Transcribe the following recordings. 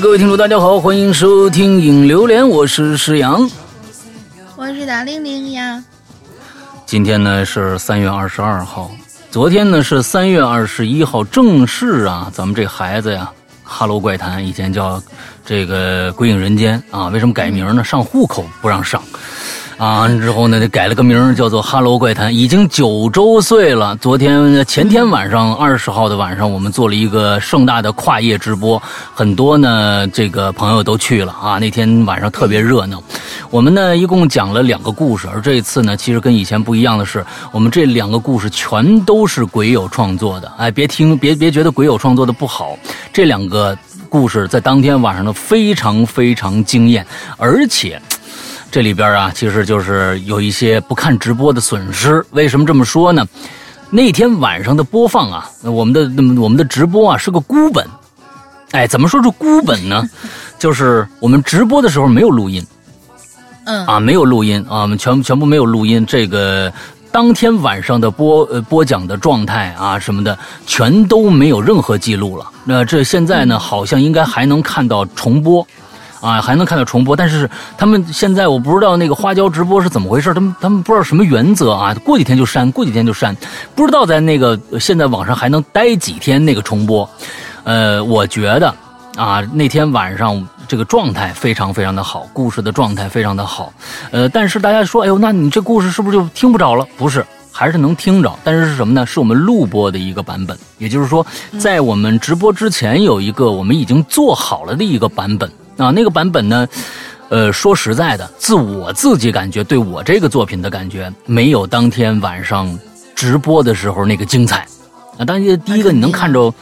哎，各位听众，大家好，欢迎收听《影榴莲》，我是石阳，我是大玲玲呀。今天呢是三月二十二号，昨天呢是三月二十一号，正式啊，咱们这孩子呀，《哈喽怪谈》以前叫这个《鬼影人间》啊，为什么改名呢？上户口不让上。啊，之后呢，改了个名叫做《哈喽怪谈》，已经九周岁了。昨天、前天晚上，二十号的晚上，我们做了一个盛大的跨夜直播，很多呢，这个朋友都去了啊。那天晚上特别热闹。我们呢，一共讲了两个故事，而这一次呢，其实跟以前不一样的是，我们这两个故事全都是鬼友创作的。哎，别听，别别觉得鬼友创作的不好，这两个故事在当天晚上呢，非常非常惊艳，而且。这里边啊，其实就是有一些不看直播的损失。为什么这么说呢？那天晚上的播放啊，我们的我们的直播啊是个孤本。哎，怎么说是孤本呢？就是我们直播的时候没有录音，嗯啊，没有录音啊，我们全全部没有录音。这个当天晚上的播呃播讲的状态啊什么的，全都没有任何记录了。那这现在呢，好像应该还能看到重播。啊，还能看到重播，但是他们现在我不知道那个花椒直播是怎么回事，他们他们不知道什么原则啊，过几天就删，过几天就删，不知道在那个现在网上还能待几天那个重播。呃，我觉得啊，那天晚上这个状态非常非常的好，故事的状态非常的好。呃，但是大家说，哎呦，那你这故事是不是就听不着了？不是，还是能听着，但是是什么呢？是我们录播的一个版本，也就是说，在我们直播之前有一个我们已经做好了的一个版本。啊，那个版本呢，呃，说实在的，自我自己感觉，对我这个作品的感觉，没有当天晚上直播的时候那个精彩。啊，当然，第一个你能看着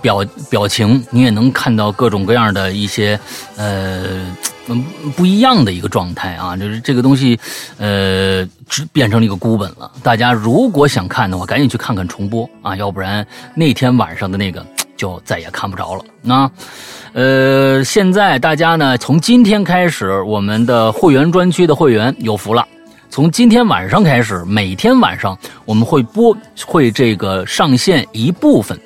表表情，你也能看到各种各样的一些呃嗯不一样的一个状态啊，就是这个东西呃变成了一个孤本了。大家如果想看的话，赶紧去看看重播啊，要不然那天晚上的那个就再也看不着了。那。呃，现在大家呢，从今天开始，我们的会员专区的会员有福了。从今天晚上开始，每天晚上我们会播，会这个上线一部分。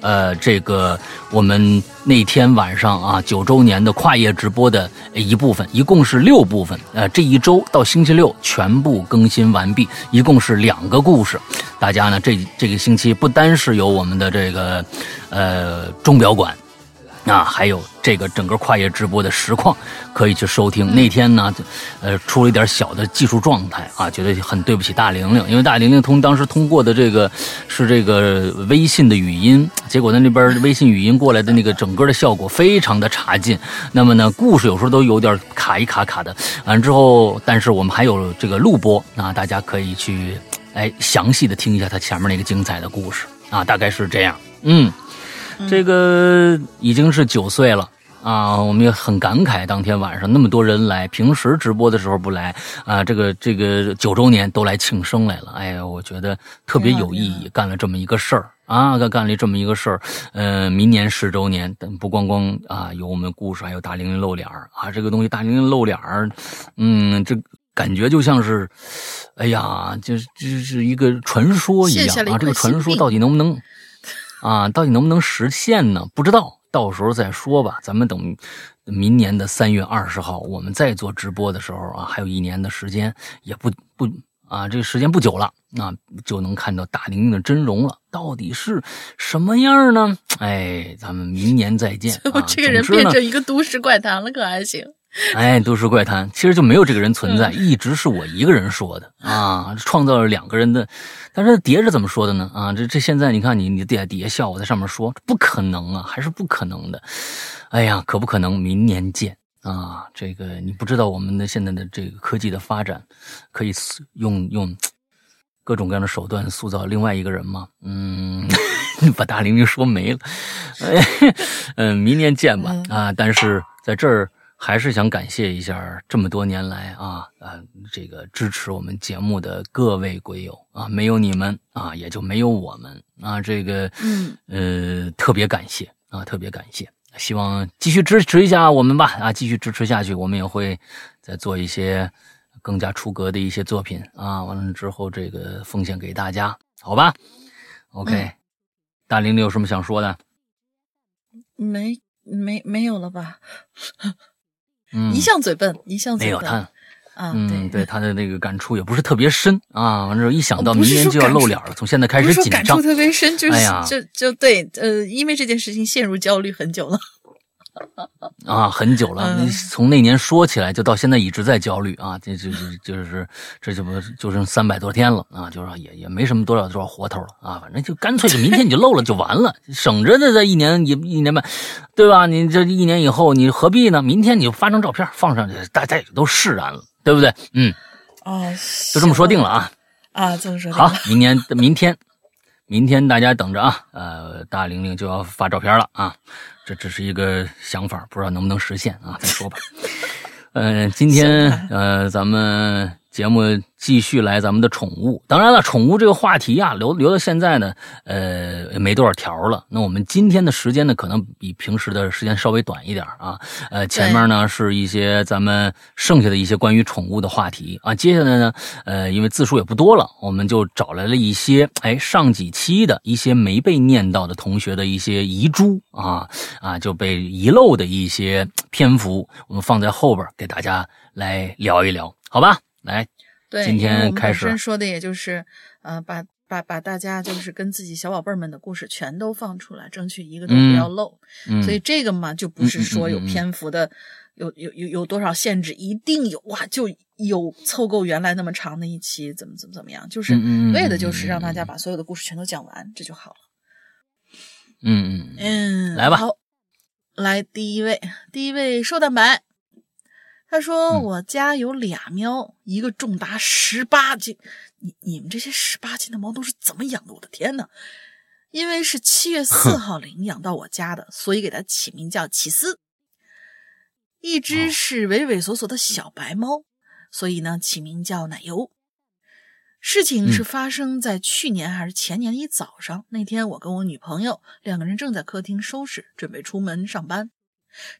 呃，这个我们那天晚上啊，九周年的跨夜直播的一部分，一共是六部分。呃，这一周到星期六全部更新完毕，一共是两个故事。大家呢，这这个星期不单是有我们的这个呃钟表馆。啊，还有这个整个跨夜直播的实况可以去收听。那天呢，呃，出了一点小的技术状态啊，觉得很对不起大玲玲，因为大玲玲通当时通过的这个是这个微信的语音，结果呢那边微信语音过来的那个整个的效果非常的差劲。那么呢，故事有时候都有点卡一卡卡的。完之后，但是我们还有这个录播啊，大家可以去哎详细的听一下他前面那个精彩的故事啊，大概是这样，嗯。这个已经是九岁了啊，我们也很感慨，当天晚上那么多人来，平时直播的时候不来啊，这个这个九周年都来庆生来了，哎呀，我觉得特别有意义，干了这么一个事儿啊，干干了这么一个事儿，嗯，明年十周年，但不光光啊有我们故事，还有大玲玲露脸儿啊，这个东西大玲玲露脸儿嗯，这感觉就像是，哎呀，就是就是一个传说一样啊，这个传说到底能不能？啊，到底能不能实现呢？不知道，到时候再说吧。咱们等明年的三月二十号，我们再做直播的时候啊，还有一年的时间，也不不啊，这个时间不久了，那就能看到大玲玲的真容了。到底是什么样呢？哎，咱们明年再见。这个人变成一个都市怪谈了，可还行？哎，都市怪谈其实就没有这个人存在，一直是我一个人说的啊，创造了两个人的。但是碟是怎么说的呢？啊，这这现在你看你你底下底下笑，我在上面说不可能啊，还是不可能的。哎呀，可不可能？明年见啊！这个你不知道我们的现在的这个科技的发展，可以用用各种各样的手段塑造另外一个人吗？嗯，把大玲玲说没了。嗯，明年见吧啊！但是在这儿。还是想感谢一下这么多年来啊啊这个支持我们节目的各位鬼友啊，没有你们啊，也就没有我们啊，这个嗯呃特别感谢啊，特别感谢，希望继续支持一下我们吧啊，继续支持下去，我们也会再做一些更加出格的一些作品啊，完了之后这个奉献给大家，好吧？OK，大玲玲有什么想说的？没。没没有了吧？嗯，一向嘴笨，一向嘴没有笨。他，啊，嗯，对他的那个感触也不是特别深啊。完之后一想到明年就要露脸了，从现在开始紧张感触。特别深，就是、哎就就对，呃，因为这件事情陷入焦虑很久了。啊，很久了，嗯你从那年说起来，就到现在一直在焦虑啊，这这这就是这就不就剩三百多天了啊，就是说也也没什么多少多少活头了啊，反正就干脆就明天你就漏了就完了，省着的这一年一一年半，对吧？你这一年以后你何必呢？明天你就发张照片放上去，大家也都释然了，对不对？嗯，啊，就这么说定了啊。啊，这么说好，明年明天，明天大家等着啊，呃，大玲玲就要发照片了啊，这只是一个想法，不知道能不能实现啊，再说吧。呃，今天呃，咱们节目继续来咱们的宠物。当然了，宠物这个话题啊，留留到现在呢，呃，没多少条了。那我们今天的时间呢，可能比平时的时间稍微短一点啊。呃，前面呢是一些咱们剩下的一些关于宠物的话题啊。接下来呢，呃，因为字数也不多了，我们就找来了一些哎上几期的一些没被念到的同学的一些遗珠啊啊，就被遗漏的一些篇幅，我们放在后边给大家来聊一聊，好吧？来，对，今因为我开身说的也就是，呃，把把把大家就是跟自己小宝贝儿们的故事全都放出来，争取一个都不要漏。嗯，所以这个嘛，就不是说有篇幅的，有有有有多少限制，一定有哇，就有凑够原来那么长的一期，怎么怎么怎么样，就是为的就是让大家把所有的故事全都讲完，这就好了。嗯嗯。嗯，来吧。好，来第一位，第一位瘦蛋白，他说、嗯我家有俩喵，一个重达十八斤，你你们这些十八斤的猫都是怎么养的？我的天呐！因为是七月四号领养到我家的，所以给它起名叫起司。一哦只是畏畏缩缩的小白猫，所以呢起名叫奶油。事情是嗯发生在去年还是前年的一早上。那天我跟我女朋友两个人正在客厅收拾，准备出门上班。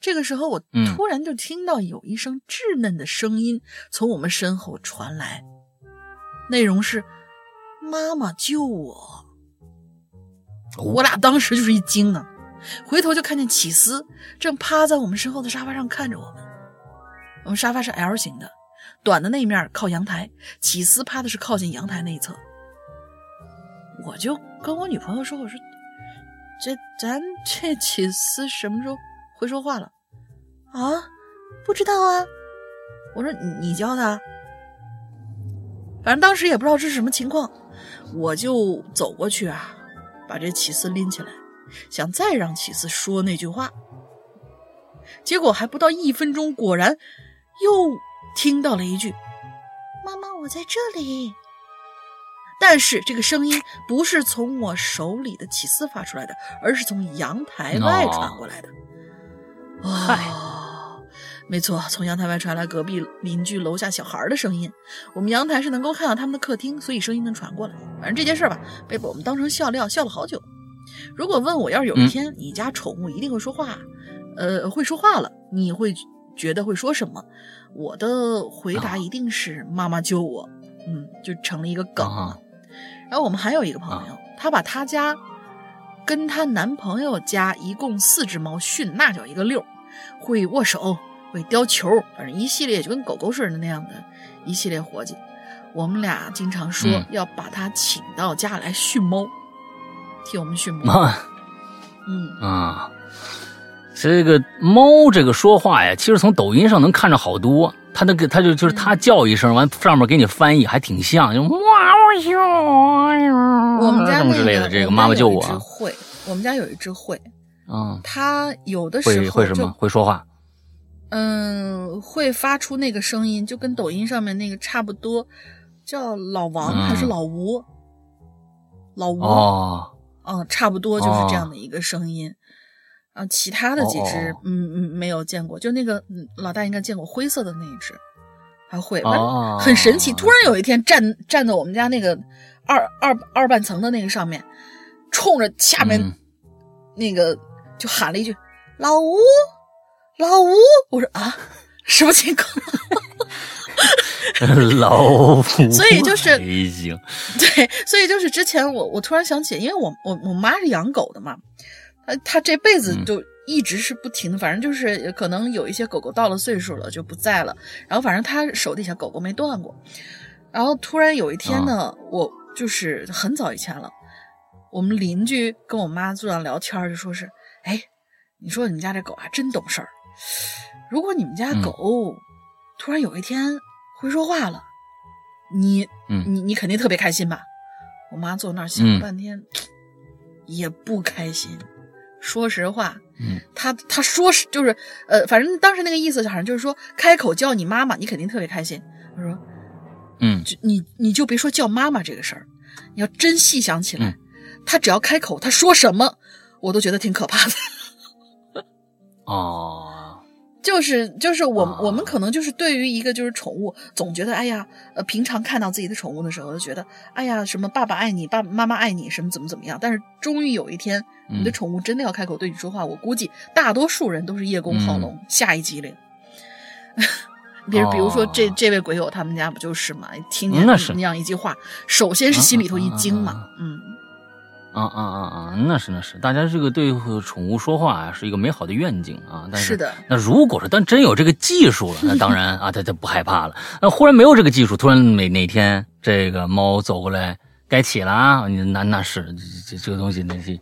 这个时候，我嗯突然就听到有一声稚嫩的声音从我们身后传来，内容是“妈妈救我”。我俩当时就是一惊啊，回头就看见起司正趴在我们身后的沙发上看着我们。我们沙发是 L 型的，短的那一面靠阳台，起司趴的是靠近阳台那一侧。我就跟我女朋友说：“我说，这咱这起司什么时候会说话了？啊，不知道啊。我说你你教他，反正当时也不知道这是什么情况，我就走过去啊，把这起司拎起来，想再让起司说那句话。结果还不到一分钟，果然又听到了一句：“妈妈，我在这里。”但是这个声音不是从我手里的起司发出来的，而是从阳台外传过来的。哦，没错，从阳台外传来隔壁邻居楼下小孩的声音。我们阳台是能够看到他们的客厅，所以声音能传过来。反正这件事吧，被我们当成笑料，笑了好久。如果问我要是有一天你家宠物一定会说话，呃，会说话了，你会觉得会说什么？我的回答一定是“妈妈救我”，嗯，就成了一个梗了。啊然后我们还有一个朋友，她把她家跟她男朋友家一共四只猫训那叫一个溜儿，会握手，会叼球，反正一系列就跟狗狗似的那样的一系列活计。我们俩经常说嗯要把它请到家来训猫，替我们训猫。妈嗯，啊，这个猫这个说话呀，其实从抖音上能看着好多。它那个，它就就是它叫一声，完上面给你翻译，还挺像，就哇哦们家之类的。这个妈妈救我会，我们家有一只会，啊，它有的时候会会什么？会说话嗯，会发出那个声音，就跟抖音上面那个差不多，叫老王嗯还是老吴？老吴，哦嗯，差不多就是这样的一个声音。啊，其他的几只，嗯嗯，没有见过，就那个嗯老大应该见过灰色的那一只，还会，反哦正很神奇。突然有一天站站在我们家那个二二二半层的那个上面，冲着下面嗯那个就喊了一句：“老吴，老吴！”我说啊，什么情况？老吴，所以就是对，所以就是之前我我突然想起，因为我我我妈是养狗的嘛，她她这辈子嗯就一直是不停的，反正就是可能有一些狗狗到了岁数了就不在了，然后反正她手底下狗狗没断过，然后突然有一天呢，我就是很早以前了，我们邻居跟我妈坐那聊天，就说是，哎，你说你们家这狗还真懂事儿，如果你们家狗突然有一天会说话了，你，你你肯定特别开心吧？我妈坐那儿想了半天，也不开心。说实话，嗯，他他说是就是呃，反正当时那个意思好像就是说，开口叫你妈妈，你肯定特别开心。他说，嗯，就你你就别说叫妈妈这个事儿，你要真细想起来，他只要开口，他说什么，我都觉得挺可怕的。哦。就是就是我我们可能就是对于一个就是宠物，总觉得哎呀，呃，平常看到自己的宠物的时候，就觉得哎呀，什么爸爸爱你，爸爸妈妈爱你，什么怎么怎么样。但是终于有一天，你的宠物真的要开口对你说话，我估计大多数人都是叶公好龙，下一激灵。比如比如说这这位鬼友他们家不就是嘛？听见那样一句话，首先是心里头一惊嘛，嗯。啊啊啊啊！那是那是，大家这个对宠物说话啊，是一个美好的愿景啊。但是的。那如果说但真有这个技术了，那当然啊，他就不害怕了。那忽然没有这个技术，突然哪哪天这个猫走过来，该起了啊，那那是这这个东西，那是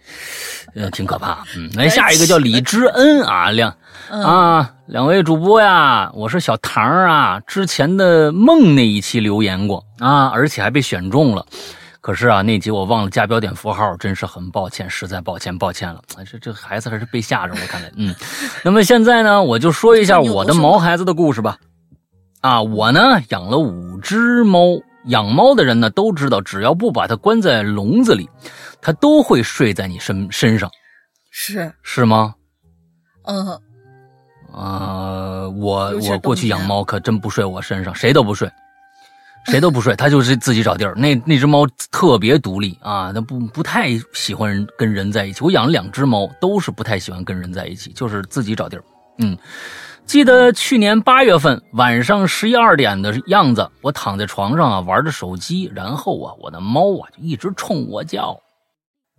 呃挺可怕。嗯，来下一个叫李知恩啊，两啊两位主播呀，我是小唐啊，之前的梦那一期留言过啊，而且还被选中了。可是啊，那集我忘了加标点符号，真是很抱歉，实在抱歉，抱歉了。这这孩子还是被吓着，我看来，嗯。那么现在呢，我就说一下我的毛孩子的故事吧。啊，我呢养了五只猫，养猫的人呢都知道，只要不把它关在笼子里，它都会睡在你身身上。是是吗？嗯。啊，我我过去养猫可真不睡我身上，谁都不睡。谁都不睡，它就是自己找地儿。那那只猫特别独立啊，它不不太喜欢跟人在一起。我养了两只猫，都是不太喜欢跟人在一起，就是自己找地儿。嗯，记得去年八月份晚上十一二点的样子，我躺在床上啊玩着手机，然后啊我的猫啊就一直冲我叫，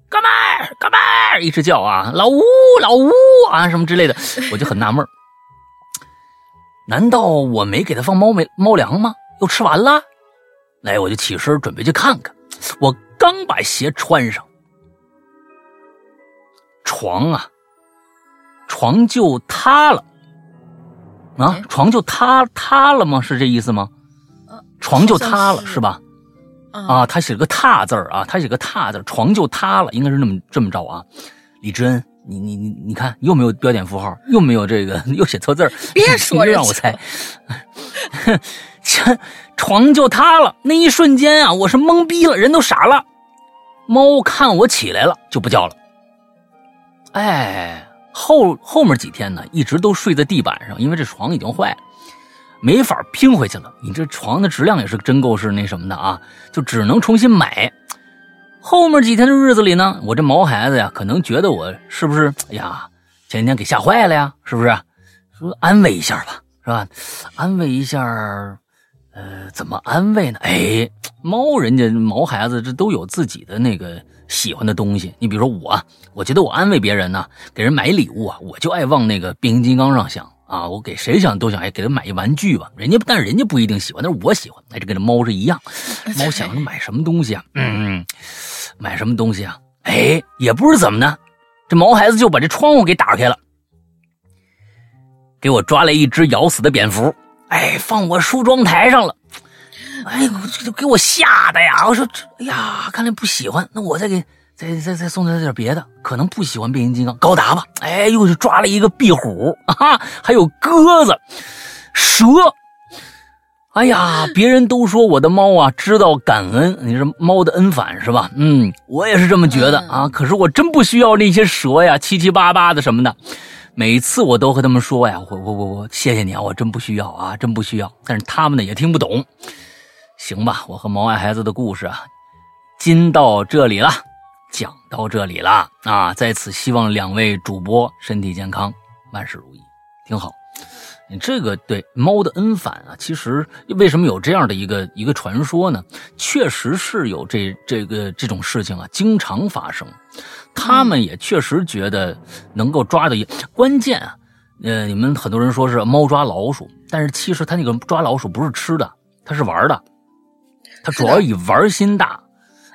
哥们儿哥们儿一直叫啊老吴老吴啊什么之类的，我就很纳闷难道我没给它放猫没猫粮吗？又吃完了？来，我就起身准备去看看。我刚把鞋穿上，床啊，床就塌了。啊，床就塌塌了吗？是这意思吗？床就塌了是吧？啊，他写了个“塌”字儿啊，他写个“塌”字，床就塌了，应该是那么这么着啊。李知恩，你你你你看，又没有标点符号，又没有这个，又写错字儿，别说让我猜。这床就塌了，那一瞬间啊，我是懵逼了，人都傻了。猫看我起来了，就不叫了。哎，后后面几天呢，一直都睡在地板上，因为这床已经坏了，没法拼回去了。你这床的质量也是真够是那什么的啊，就只能重新买。后面几天的日子里呢，我这毛孩子呀，可能觉得我是不是哎呀，前几天给吓坏了呀？是不是？说安慰一下吧，是吧？安慰一下。呃，怎么安慰呢？哎，猫人家毛孩子这都有自己的那个喜欢的东西。你比如说我，我觉得我安慰别人呢，给人买礼物啊，我就爱往那个变形金刚上想啊。我给谁想都想哎，给他买一玩具吧。人家但是人家不一定喜欢，但是我喜欢。哎，这跟这猫是一样，猫想着买什么东西啊？嗯，买什么东西啊？哎，也不知怎么的，这毛孩子就把这窗户给打开了，给我抓来一只咬死的蝙蝠。哎，放我梳妆台上了，哎，这都给我吓的呀！我说这，哎呀，看来不喜欢，那我再给再再再送他点别的，可能不喜欢变形金刚，高达吧。哎，又是抓了一个壁虎啊，还有鸽子、蛇。哎呀，别人都说我的猫啊知道感恩，你是猫的恩反是吧？嗯，我也是这么觉得啊。可是我真不需要那些蛇呀，七七八八的什么的。每次我都和他们说呀，我我我我谢谢你啊，我真不需要啊，真不需要。但是他们呢也听不懂。行吧，我和毛爱孩子的故事啊，今到这里了，讲到这里了啊。在此希望两位主播身体健康，万事如意，挺好。你这个对猫的恩反啊，其实为什么有这样的一个一个传说呢？确实是有这这个这种事情啊，经常发生。他们也确实觉得能够抓的，关键啊，呃，你们很多人说是猫抓老鼠，但是其实它那个抓老鼠不是吃的，它是玩的，它主要以玩心大。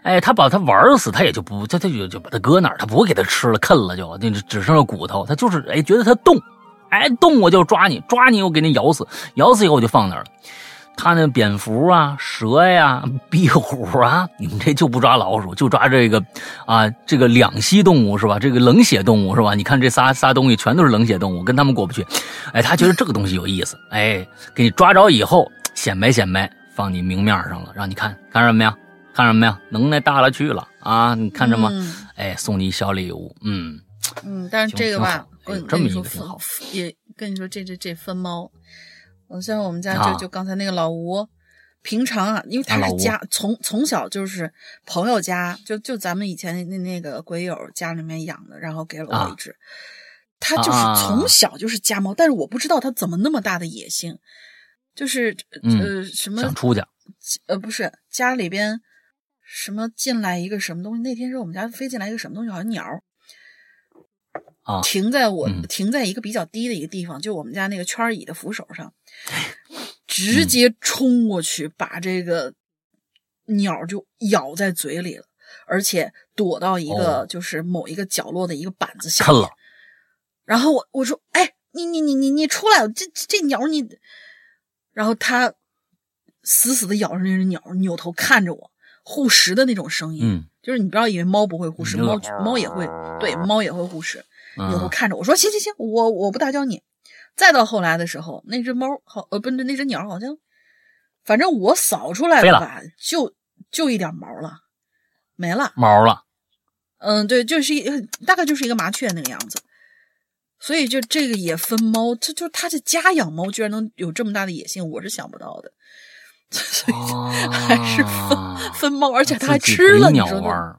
哎，他把它玩死，他也就不，他他就就把它搁那儿，他不会给它吃了，啃了就，那只剩下骨头。他就是哎，觉得它动。哎，动我就抓你，抓你我给你咬死，咬死以后我就放那儿了。他那蝙蝠啊、蛇呀、壁虎啊，你们这就不抓老鼠，就抓这个啊，这个两栖动物是吧？这个冷血动物是吧？你看这仨仨东西全都是冷血动物，跟他们过不去。哎，他觉得这个东西有意思，哎，给你抓着以后显摆显摆，放你明面上了，让你看看什么呀？看什么呀？能耐大了去了。啊！你看着吗？哎，送你小礼物，嗯。嗯，但是这个吧。我跟你说分也跟你说这这这分猫，我像我们家就就刚才那个老吴，平常啊，因为他是家从从小就是朋友家，就就咱们以前那那个鬼友家里面养的，然后给了我一只，他就是从小就是家猫，但是我不知道他怎么那么大的野性，就是呃什么想出去，呃不是家里边什么进来一个什么东西，那天是我们家飞进来一个什么东西，好像鸟。啊！停在我停在一个比较低的一个地方，就我们家那个圈椅的扶手上，直接冲过去把这个鸟就咬在嘴里了，而且躲到一个就是某一个角落的一个板子下。面。然后我我说：“哎，你你你你你出来！这这鸟你……”然后他死死的咬着那只鸟，扭头看着我，护食的那种声音。嗯，就是你不要以为猫不会护食，猫猫也会，对，猫也会护食。以后看着我说行行行，我我不打搅你。再到后来的时候，那只猫好呃不是那只鸟好像，反正我扫出来的吧，就就一点毛了，没了毛了。嗯，对，就是一大概就是一个麻雀那个样子。所以就这个也分猫，这就他这家养猫居然能有这么大的野性，我是想不到的。所以还是分分猫，而且他还吃了，你说呢？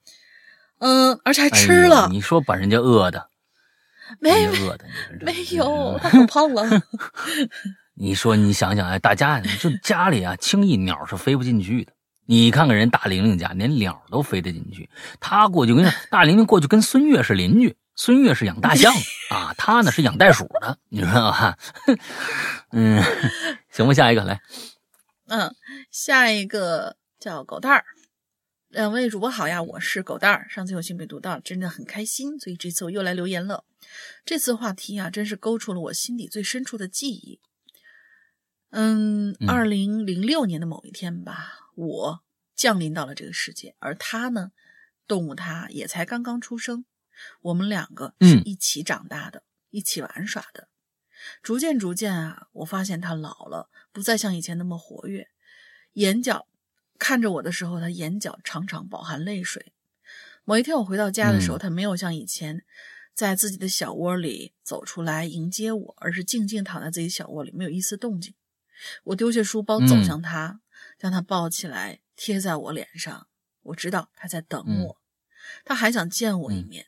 嗯，而且还吃了。你说把人家饿的。没饿的，没有，他可胖了。你说，你想想，哎，大家就家里啊，轻易鸟是飞不进去的。你看看人大玲玲家，连鸟都飞得进去。他过去跟大玲玲过去跟孙越是邻居，孙越是养大象 啊，他呢是养袋鼠的，你知道吧？嗯，行吧，下一个来。嗯，下一个叫狗蛋儿。两位主播好呀，我是狗蛋儿。上次有幸被读到，真的很开心，所以这次我又来留言了。这次话题啊，真是勾出了我心底最深处的记忆。嗯，二零零六年的某一天吧，我降临到了这个世界，而他呢，动物他也才刚刚出生。我们两个是一起长大的，一起玩耍的。逐渐逐渐啊，我发现他老了，不再像以前那么活跃，眼角。看着我的时候，他眼角常常饱含泪水。某一天我回到家的时候，他没有像以前在自己的小窝里走出来迎接我，而是静静躺在自己小窝里，没有一丝动静。我丢下书包走向他，将他抱起来贴在我脸上。我知道他在等我，他还想见我一面。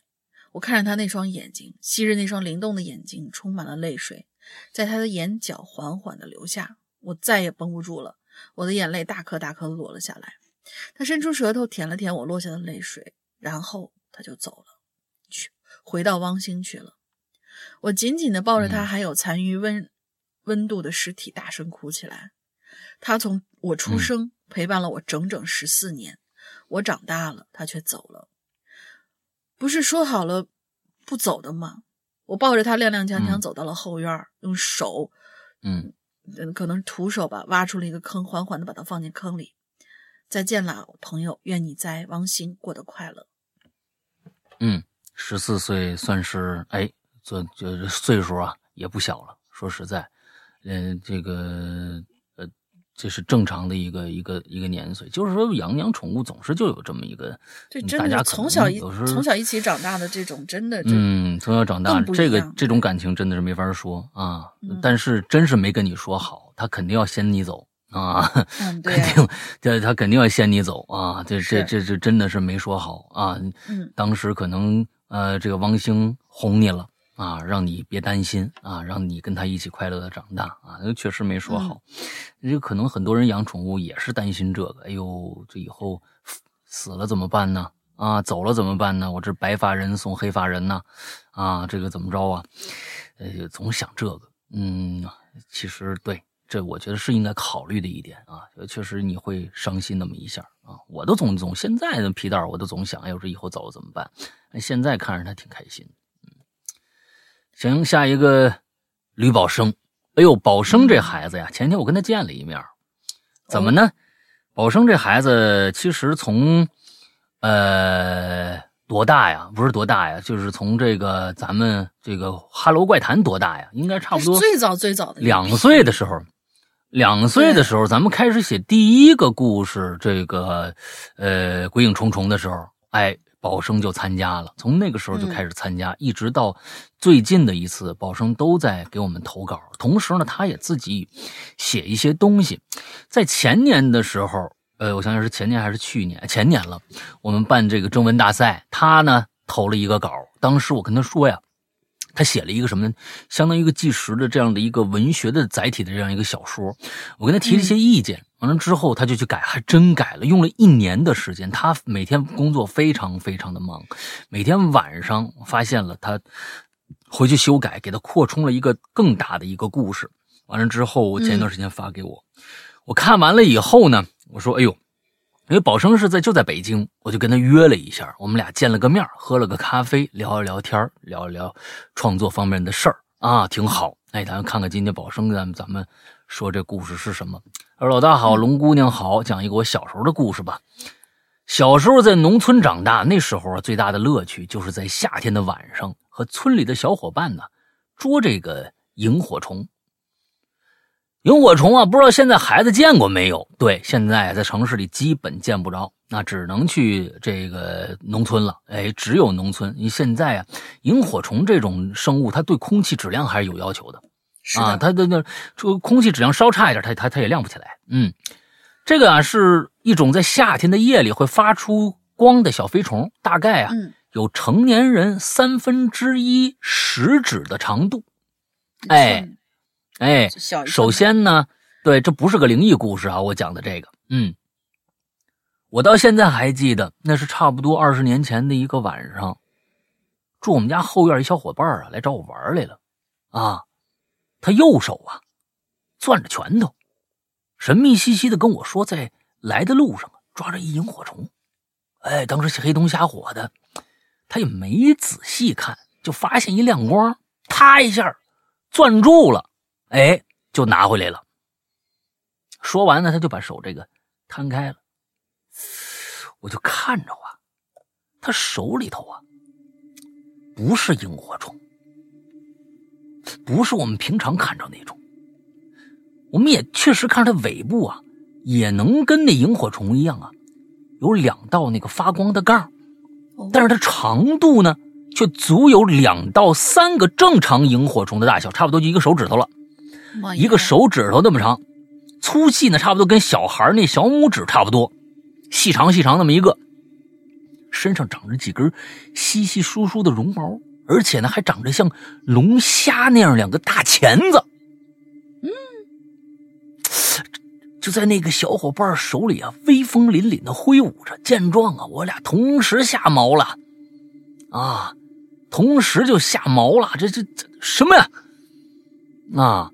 我看着他那双眼睛，昔日那双灵动的眼睛充满了泪水，在他的眼角缓缓的流下。我再也绷不住了。我的眼泪大颗大颗的落了下来，他伸出舌头舔了舔我落下的泪水，然后他就走了，去回到汪星去了。我紧紧地抱着他还有残余温温度的尸体，大声哭起来。他从我出生陪伴了我整整十四年，我长大了，他却走了。不是说好了不走的吗？我抱着他踉踉跄跄走到了后院，用手，嗯。嗯，可能徒手吧，挖出了一个坑，缓缓的把它放进坑里。再见了，朋友，愿你在汪星过得快乐。嗯，十四岁算是哎，这这岁数啊也不小了。说实在，嗯，这个。这是正常的一个一个一个年岁，就是说养养宠物总是就有这么一个，这真的从小一从小一起长大的这种，真的嗯，从小长大这个这种感情真的是没法说啊。但是真是没跟你说好，他肯定要先你走啊，肯定这他肯定要先你走啊。这这这这真的是没说好啊。嗯，当时可能呃这个王兴哄你了啊，让你别担心啊，让你跟他一起快乐的长大啊，那确实没说好。这可能很多人养宠物也是担心这个，哎呦，这以后死了怎么办呢？啊，走了怎么办呢？我这白发人送黑发人呢？啊，这个怎么着啊？呃，总想这个，嗯，其实对，这我觉得是应该考虑的一点啊，确实你会伤心那么一下啊。我都总总现在的皮蛋，我都总想，哎呦，这以后走了怎么办？现在看着他挺开心。行，下一个吕宝生，哎呦，宝生这孩子呀，前天我跟他见了一面，怎么呢？宝生这孩子其实从，呃，多大呀？不是多大呀，就是从这个咱们这个《哈喽怪谈》多大呀？应该差不多最早最早的两岁的时候，两岁的时候，咱们开始写第一个故事，这个呃，鬼影重重的时候，哎。宝生就参加了，从那个时候就开始参加，一直到最近的一次，宝生都在给我们投稿。同时呢，他也自己写一些东西。在前年的时候，呃，我想想是前年还是去年？前年了，我们办这个征文大赛，他呢投了一个稿。当时我跟他说呀。他写了一个什么呢？相当于一个纪实的这样的一个文学的载体的这样一个小说。我跟他提了一些意见，完了之后他就去改，还真改了，用了一年的时间。他每天工作非常非常的忙，每天晚上发现了他回去修改，给他扩充了一个更大的一个故事。完了之后，我前一段时间发给我，我看完了以后呢，我说：“哎呦。”因为宝生是在就在北京，我就跟他约了一下，我们俩见了个面，喝了个咖啡，聊一聊天，聊一聊创作方面的事儿啊，挺好。哎，咱看看今天宝生咱们咱们说这故事是什么？二老大好，龙姑娘好，讲一个我小时候的故事吧。小时候在农村长大，那时候啊最大的乐趣就是在夏天的晚上和村里的小伙伴呢捉这个萤火虫。萤火虫啊，不知道现在孩子见过没有？对，现在在城市里基本见不着，那只能去这个农村了。哎，只有农村。你现在啊，萤火虫这种生物，它对空气质量还是有要求的啊。它的那这个空气质量稍差一点，它它它也亮不起来。嗯，这个啊是一种在夏天的夜里会发出光的小飞虫，大概啊有成年人三分之一食指的长度。哎。哎，首先呢，对，这不是个灵异故事啊，我讲的这个，嗯，我到现在还记得，那是差不多二十年前的一个晚上，住我们家后院一小伙伴啊，来找我玩来了，啊，他右手啊攥着拳头，神秘兮兮的跟我说，在来的路上抓着一萤火虫，哎，当时黑灯瞎火的，他也没仔细看，就发现一亮光，啪一下攥住了。哎，就拿回来了。说完呢，他就把手这个摊开了，我就看着啊，他手里头啊，不是萤火虫，不是我们平常看着那种。我们也确实看着它尾部啊，也能跟那萤火虫一样啊，有两道那个发光的杠，但是它长度呢，却足有两到三个正常萤火虫的大小，差不多就一个手指头了。一个手指头那么长，粗细呢差不多跟小孩那小拇指差不多，细长细长那么一个，身上长着几根稀稀疏疏的绒毛，而且呢还长着像龙虾那样两个大钳子。嗯，就在那个小伙伴手里啊，威风凛凛的挥舞着。见状啊，我俩同时下毛了，啊，同时就下毛了。这这这什么呀？啊！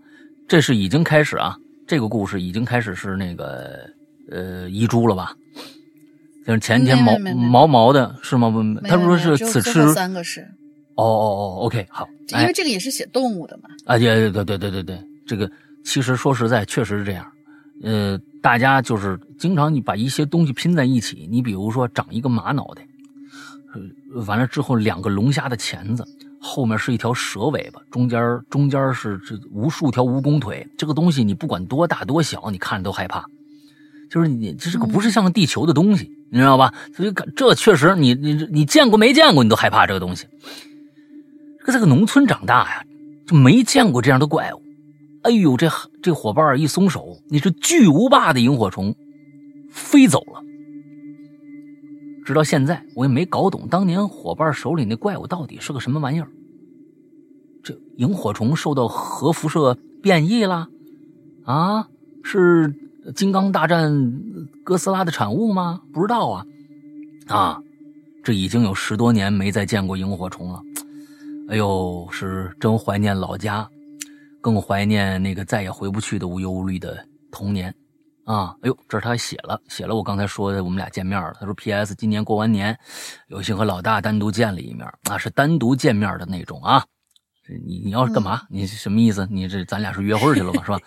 这是已经开始啊，这个故事已经开始是那个呃遗珠了吧？就是前天毛毛毛的是吗？他说是此吃三个是。哦哦哦，OK，好，因为这个也是写动物的嘛。啊，对对对对对对，这个其实说实在确实是这样。呃，大家就是经常你把一些东西拼在一起，你比如说长一个马脑袋，完了之后两个龙虾的钳子。后面是一条蛇尾巴，中间中间是这无数条蜈蚣腿。这个东西你不管多大多小，你看着都害怕。就是你这这个不是像地球的东西，你知道吧？所以这确实你你你见过没见过，你都害怕这个东西。这个在个农村长大呀，就没见过这样的怪物。哎呦，这这伙伴一松手，那是巨无霸的萤火虫飞走了。直到现在，我也没搞懂当年伙伴手里那怪物到底是个什么玩意儿。这萤火虫受到核辐射变异了？啊，是金刚大战哥斯拉的产物吗？不知道啊。啊，这已经有十多年没再见过萤火虫了。哎呦，是真怀念老家，更怀念那个再也回不去的无忧无虑的童年。啊，哎呦，这是他写了，写了我刚才说的，我们俩见面了。他说：“P.S. 今年过完年，有幸和老大单独见了一面，啊，是单独见面的那种啊。你你要是干嘛？你什么意思？你这咱俩是约会去了吧？是吧？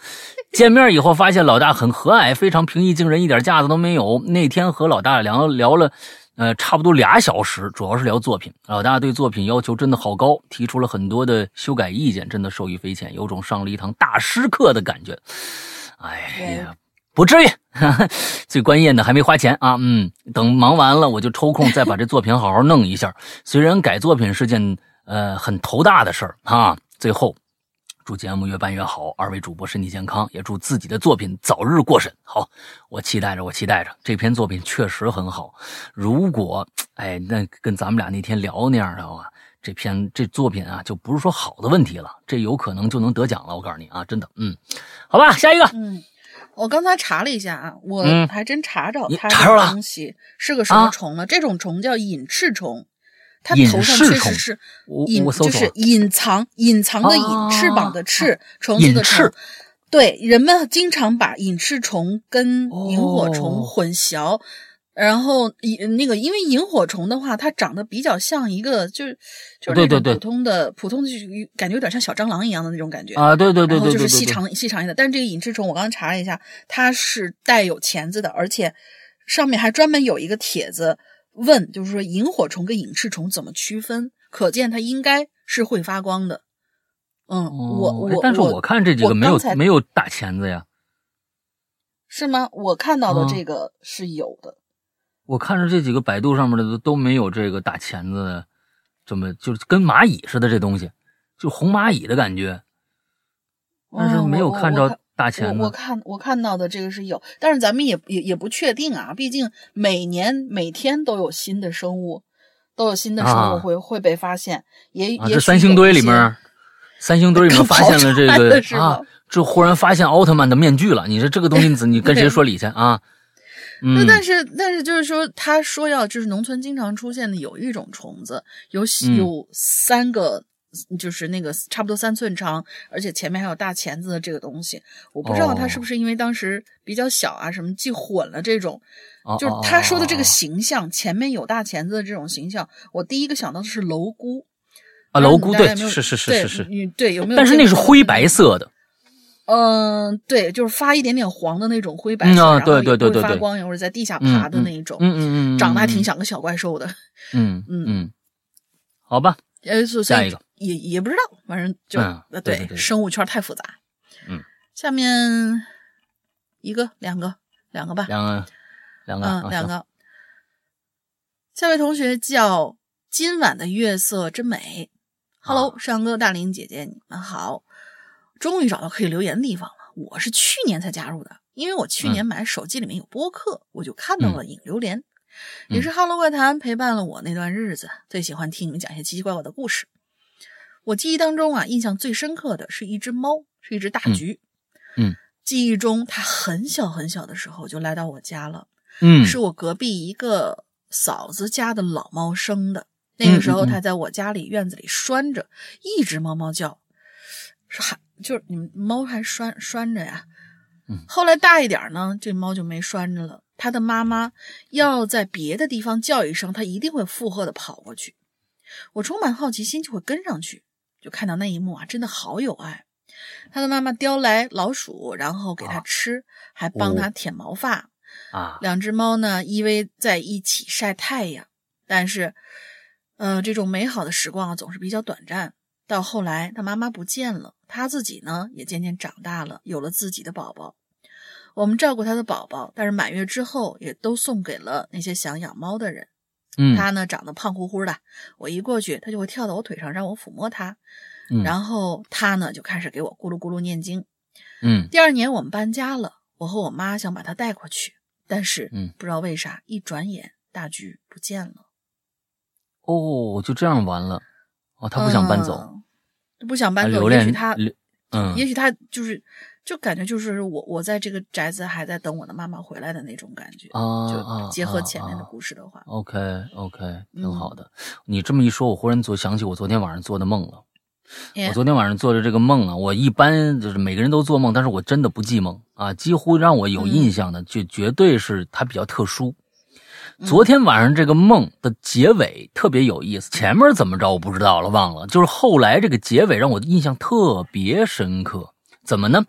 见面以后发现老大很和蔼，非常平易近人，一点架子都没有。那天和老大聊聊了，呃，差不多俩小时，主要是聊作品。老大对作品要求真的好高，提出了很多的修改意见，真的受益匪浅，有种上了一堂大师课的感觉。哎呀。”不至于，最关键的还没花钱啊！嗯，等忙完了，我就抽空再把这作品好好弄一下。虽然改作品是件呃很头大的事儿啊。最后，祝节目越办越好，二位主播身体健康，也祝自己的作品早日过审。好，我期待着，我期待着。这篇作品确实很好。如果哎，那跟咱们俩那天聊那样的话，这篇这作品啊，就不是说好的问题了，这有可能就能得奖了。我告诉你啊，真的，嗯，好吧，下一个，嗯。我刚才查了一下啊，我还真查着它这个东西是个什么虫了。这种虫叫隐翅虫，它头上确实是隐，就是隐藏隐藏的隐翅膀的翅，虫子的虫。对，人们经常把隐翅虫跟萤火虫混淆。然后，萤那个，因为萤火虫的话，它长得比较像一个，就是就是那种普通的普通的，感觉有点像小蟑螂一样的那种感觉啊，对对对对，就是细长细长一点。但是这个隐翅虫，我刚刚查了一下，它是带有钳子的，而且上面还专门有一个帖子问，就是说萤火虫跟隐翅虫怎么区分？可见它应该是会发光的。嗯，我我但是我看这几个没有没有大钳子呀，是吗？我看到的这个是有的。我看着这几个百度上面的都都没有这个打钳子的，这么就是跟蚂蚁似的这东西，就红蚂蚁的感觉，但是没有看着打钳子。我看我看到的这个是有，但是咱们也也也不确定啊，毕竟每年每天都有新的生物，都有新的生物会会被发现。也也这三星堆里面，三星堆里面发现了这个啊，这忽然发现奥特曼的面具了。你说这个东西，你跟谁说理去啊？那但是但是就是说，他说要就是农村经常出现的有一种虫子，有有三个，就是那个差不多三寸长，而且前面还有大钳子的这个东西，我不知道他是不是因为当时比较小啊什么记混了这种，就是他说的这个形象，前面有大钳子的这种形象，我第一个想到的是蝼蛄啊，蝼蛄对，是是是是是，对有没有？但是那是灰白色的。嗯，对，就是发一点点黄的那种灰白色，然后也会发。光，一会儿在地下爬的那一种，嗯嗯嗯，长得还挺像个小怪兽的，嗯嗯嗯，好吧，呃，下一个也也不知道，反正就呃对，生物圈太复杂，嗯，下面一个两个两个吧，两个两个嗯两个，下位同学叫今晚的月色真美，Hello，山哥大林姐姐你们好。终于找到可以留言的地方了。我是去年才加入的，因为我去年买手机里面有播客，我就看到了引流连，也是《哈喽怪谈》陪伴了我那段日子。最喜欢听你们讲一些奇奇怪怪的故事。我记忆当中啊，印象最深刻的是一只猫，是一只大橘。嗯，记忆中它很小很小的时候就来到我家了。嗯，是我隔壁一个嫂子家的老猫生的。那个时候它在我家里院子里拴着，一直猫猫叫，是还。就是你们猫还拴拴着呀，嗯，后来大一点呢，这猫就没拴着了。它的妈妈要在别的地方叫一声，它一定会附和的跑过去。我充满好奇心，就会跟上去，就看到那一幕啊，真的好有爱。他的妈妈叼来老鼠，然后给它吃，还帮它舔毛发啊。两只猫呢依偎在一起晒太阳，但是，呃，这种美好的时光啊，总是比较短暂。到后来，他妈妈不见了，他自己呢也渐渐长大了，有了自己的宝宝。我们照顾他的宝宝，但是满月之后也都送给了那些想养猫的人。嗯，他呢长得胖乎乎的，我一过去，他就会跳到我腿上让我抚摸他。嗯，然后他呢就开始给我咕噜咕噜念经。嗯，第二年我们搬家了，我和我妈想把他带过去，但是嗯不知道为啥，一转眼大橘不见了。哦，就这样完了。哦，他不想搬走。不想搬走，也许他，也许他就是，就感觉就是我我在这个宅子还在等我的妈妈回来的那种感觉。就结合啊前面的啊故事的话，OK OK，挺嗯好的。你这么一说，我忽然做想起我昨天晚上做的梦了。哎我昨天晚上做的这个梦啊，我一般就是每个人都做梦，但是我真的不记梦啊。几乎让我有印象的，就绝对是它比较特殊。昨天晚上这个梦的结尾特别有意思，前面怎么着我不知道了，忘了。就是后来这个结尾让我印象特别深刻。怎么呢？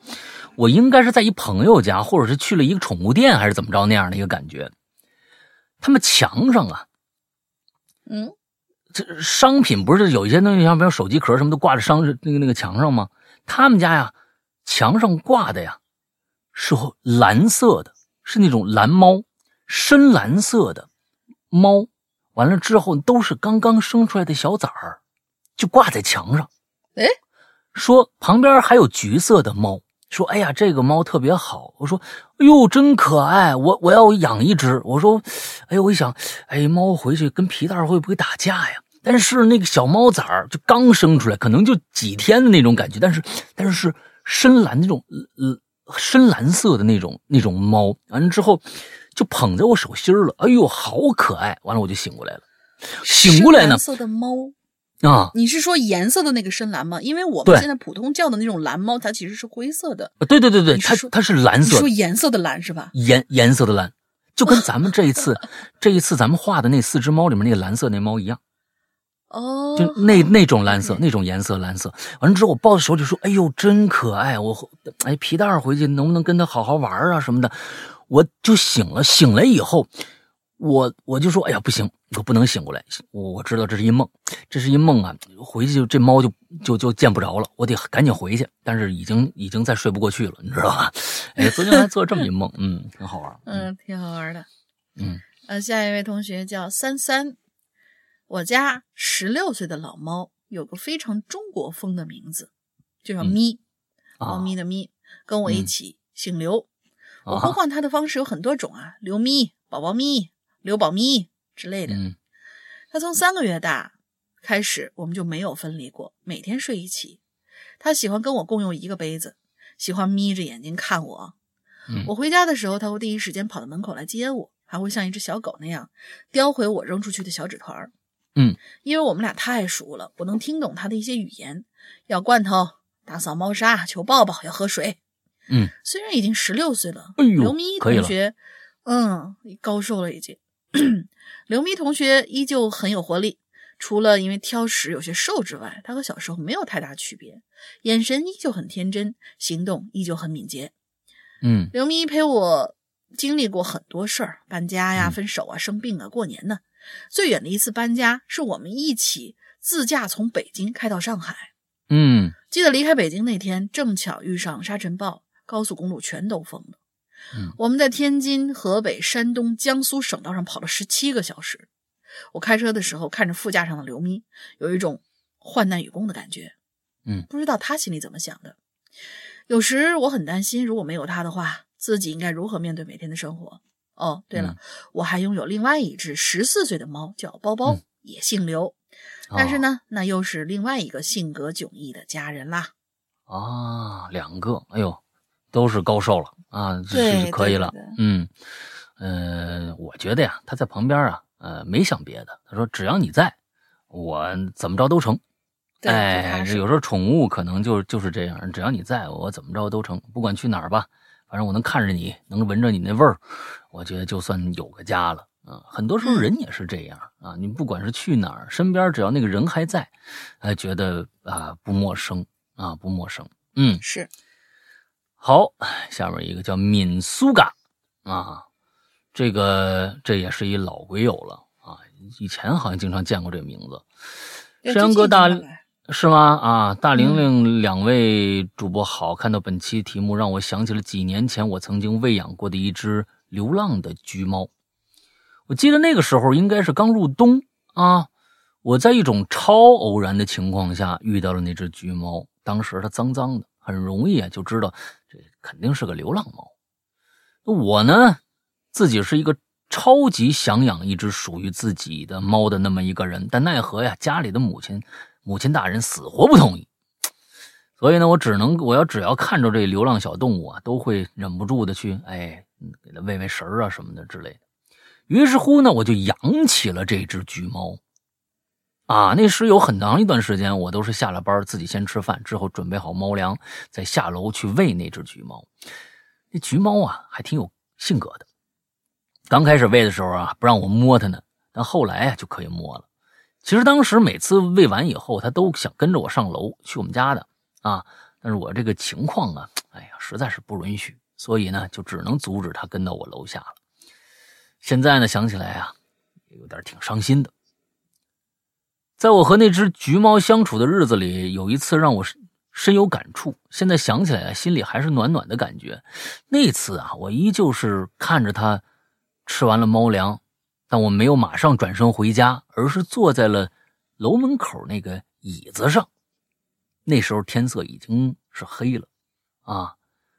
我应该是在一朋友家，或者是去了一个宠物店，还是怎么着那样的一个感觉。他们墙上啊，嗯这商品不是有一些东西，像比如手机壳什么都挂着商那个那个墙上吗？他们家呀，墙上挂的呀是蓝色的，是那种蓝猫，深蓝色的猫。完了之后都是刚刚生出来的小崽儿，就挂在墙上。哎，说旁边还有橘色的猫，说哎呀这个猫特别好。我说哎呦真可爱，我我要养一只。我说哎呦我一想，哎猫回去跟皮蛋会不会打架呀？但是那个小猫崽儿就刚生出来，可能就几天的那种感觉，但是但是是深蓝那种呃深蓝色的那种那种猫，完了之后就捧在我手心了，哎呦好可爱！完了我就醒过来了，醒过来呢深蓝色的猫，啊，你是说颜色的那个深蓝吗？因为我们现在普通叫的那种蓝猫，它其实是灰色的。对对对对，它它是蓝色你，说颜色的蓝是吧？颜颜色的蓝，就跟咱们这一次 这一次咱们画的那四只猫里面那个蓝色那猫一样。哦，就那那种蓝色，那种颜色蓝色。完了之后，我抱在手里说：“哎呦，真可爱！我哎皮蛋儿回去能不能跟它好好玩啊什么的？”我就醒了，醒来以后，我我就说：“哎呀，不行，我不能醒过来。我我知道这是一梦，这是一梦啊！回去就这猫就就就见不着了，我得赶紧回去。但是已经已经再睡不过去了，你知道吧？哎，昨天还做这么一梦，嗯，挺好玩。嗯，挺好玩的。嗯呃，下一位同学叫三三，我家十六岁的老猫有个非常中国风的名字，就叫嗯咪，啊猫咪的咪，跟我一嗯起姓刘。我啊呼唤它的方式有很多种啊，刘咪、宝宝咪、刘宝咪之类的。嗯它从三个月大开始，我们就没有分离过，每天睡一起。他喜欢跟我共用一个杯子，喜欢眯着眼睛看我。嗯我回家的时候，他会第一时间跑到门口来接我，还会像一只小狗那样叼回我扔出去的小纸团儿。嗯，因为我们俩太熟了，我能听懂他的一些语言，要罐头、打扫猫砂、求抱抱、要喝水。嗯，虽然已经十六岁了，刘咪同学，嗯，高寿了已经。刘咪同学依旧很有活力，除了因为挑食有些瘦之外，他和小时候没有太大区别，眼神依旧很天真，行动依旧很敏捷。嗯刘咪陪我经历过很多事儿，搬家呀、嗯分手啊、生病啊、过年呢。最远的一次搬家是我们一起自驾从北京开到上海。嗯记得离开北京那天，正巧遇上沙尘暴，高速公路全都封了。嗯我们在天津、河北、山东、江苏省道上跑了十七个小时。我开车的时候看着副驾上的刘咪，有一种患难与共的感觉。嗯不知道他心里怎么想的。有时我很担心，如果没有他的话，自己应该如何面对每天的生活。哦，对了，嗯我还拥有另外一只十四岁的猫，叫包包，嗯也姓刘。但是哦呢，那又是另外一个性格迥异的家人啦。啊，两个，哎呦，都是高寿了啊，这对是可以了。嗯，呃，我觉得呀，他在旁边啊，呃，没想别的，他说只要你在，我怎么着都成。哎有时候宠物可能就就是这样，只要你在，我怎么着都成，不管去哪儿吧，反正我能看着你，能闻着你那味儿，我觉得就算有个家了。啊，很多时候嗯人也是这样啊，你不管是去哪儿，身边只要那个人还在，哎，觉得啊不陌生啊不陌生。嗯，是好，下面一个叫敏苏嘎啊，这个这也是一老鬼友了啊，以前好像经常见过这名字。对山羊哥大是吗？啊，大玲嗯玲两位主播好，看到本期题目，让我想起了几年前我曾经喂养过的一只流浪的橘猫。我记得那个时候应该是刚入冬啊，我在一种超偶然的情况下遇到了那只橘猫，当时它脏脏的，很容易啊就知道这肯定是个流浪猫。我呢，自己是一个超级想养一只属于自己的猫的那么一个人，但奈何呀，家里的母亲母亲大人死活不同意。所以呢，我只能我要只要看着这流浪小动物啊，都会忍不住的去哎给它喂喂食啊什么的之类的。于是乎呢，我就养起了这只橘猫。啊，那时有很长一段时间，我都是下了班自己先吃饭，之后准备好猫粮，再下楼去喂那只橘猫。那橘猫啊，还挺有性格的。刚开始喂的时候啊，不让我摸它呢，但后来啊就可以摸了。其实当时每次喂完以后，它都想跟着我上楼去我们家的啊，但是我这个情况啊，哎呀，实在是不允许，所以呢，就只能阻止它跟到我楼下了。现在呢，想起来啊，有点挺伤心的。在我和那只橘猫相处的日子里，有一次让我深有感触。现在想起来，心里还是暖暖的感觉。那次啊，我依旧是看着它吃完了猫粮，但我没有马上转身回家，而是坐在了楼门口那个椅子上。那时候天色已经是黑了，啊，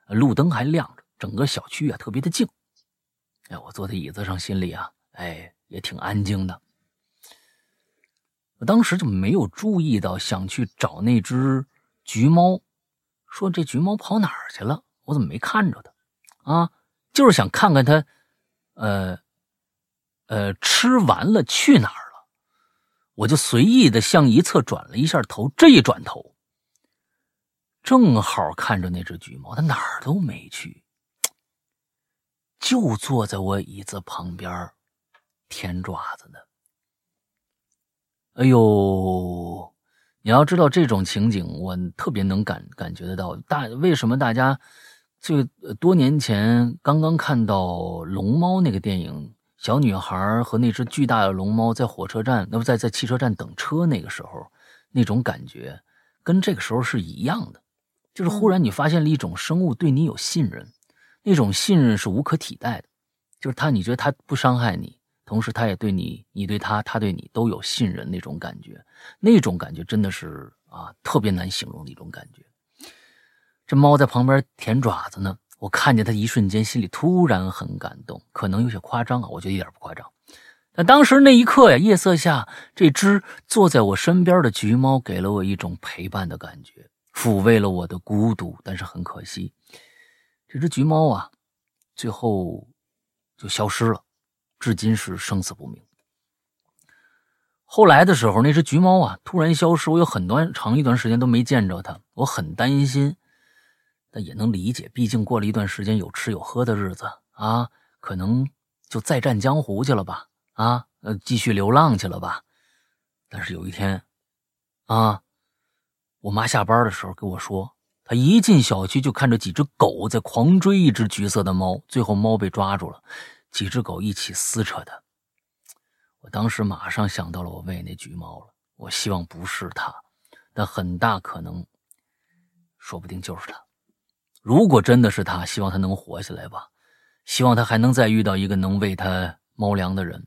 路灯还亮着，整个小区啊特别的静。哎，我坐在椅子上，心里啊，哎，也挺安静的。我当时就没有注意到，想去找那只橘猫，说这橘猫跑哪儿去了？我怎么没看着它？啊，就是想看看它，呃，呃，吃完了去哪儿了？我就随意的向一侧转了一下头，这一转头，正好看着那只橘猫，它哪儿都没去，就坐在我椅子旁边，舔爪子呢。哎呦，你要知道这种情景，我特别能感感觉得到。大为什么大家就多年前刚刚看到龙猫那个电影，小女孩和那只巨大的龙猫在火车站，那不在在汽车站等车那个时候，那种感觉跟这个时候是一样的。就是忽然你发现了一种生物对你有信任，那种信任是无可替代的。就是它，你觉得它不伤害你。同时，他也对你，你对他，他对你都有信任那种感觉，那种感觉真的是啊，特别难形容的一种感觉。这猫在旁边舔爪子呢，我看见它一瞬间，心里突然很感动，可能有些夸张啊，我觉得一点不夸张。但当时那一刻呀，夜色下，这只坐在我身边的橘猫给了我一种陪伴的感觉，抚慰了我的孤独。但是很可惜，这只橘猫啊，最后就消失了。至今是生死不明。后来的时候，那只橘猫啊突然消失，我有很多长一段时间都没见着它，我很担心。但也能理解，毕竟过了一段时间有吃有喝的日子啊，可能就再战江湖去了吧，啊，呃，继续流浪去了吧。但是有一天，啊，我妈下班的时候跟我说，她一进小区就看着几只狗在狂追一只橘色的猫，最后猫被抓住了。几只狗一起撕扯它，我当时马上想到了我喂那橘猫了。我希望不是它，但很大可能，说不定就是它。如果真的是它，希望它能活下来吧，希望它还能再遇到一个能喂它猫粮的人。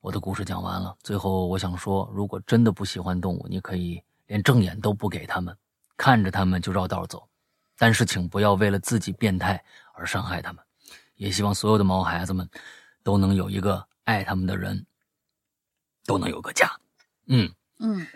我的故事讲完了，最后我想说，如果真的不喜欢动物，你可以连正眼都不给他们，看着他们就绕道走，但是请不要为了自己变态而伤害他们。也希望所有的毛孩子们都能有一个爱他们的人，都能有个家。嗯嗯，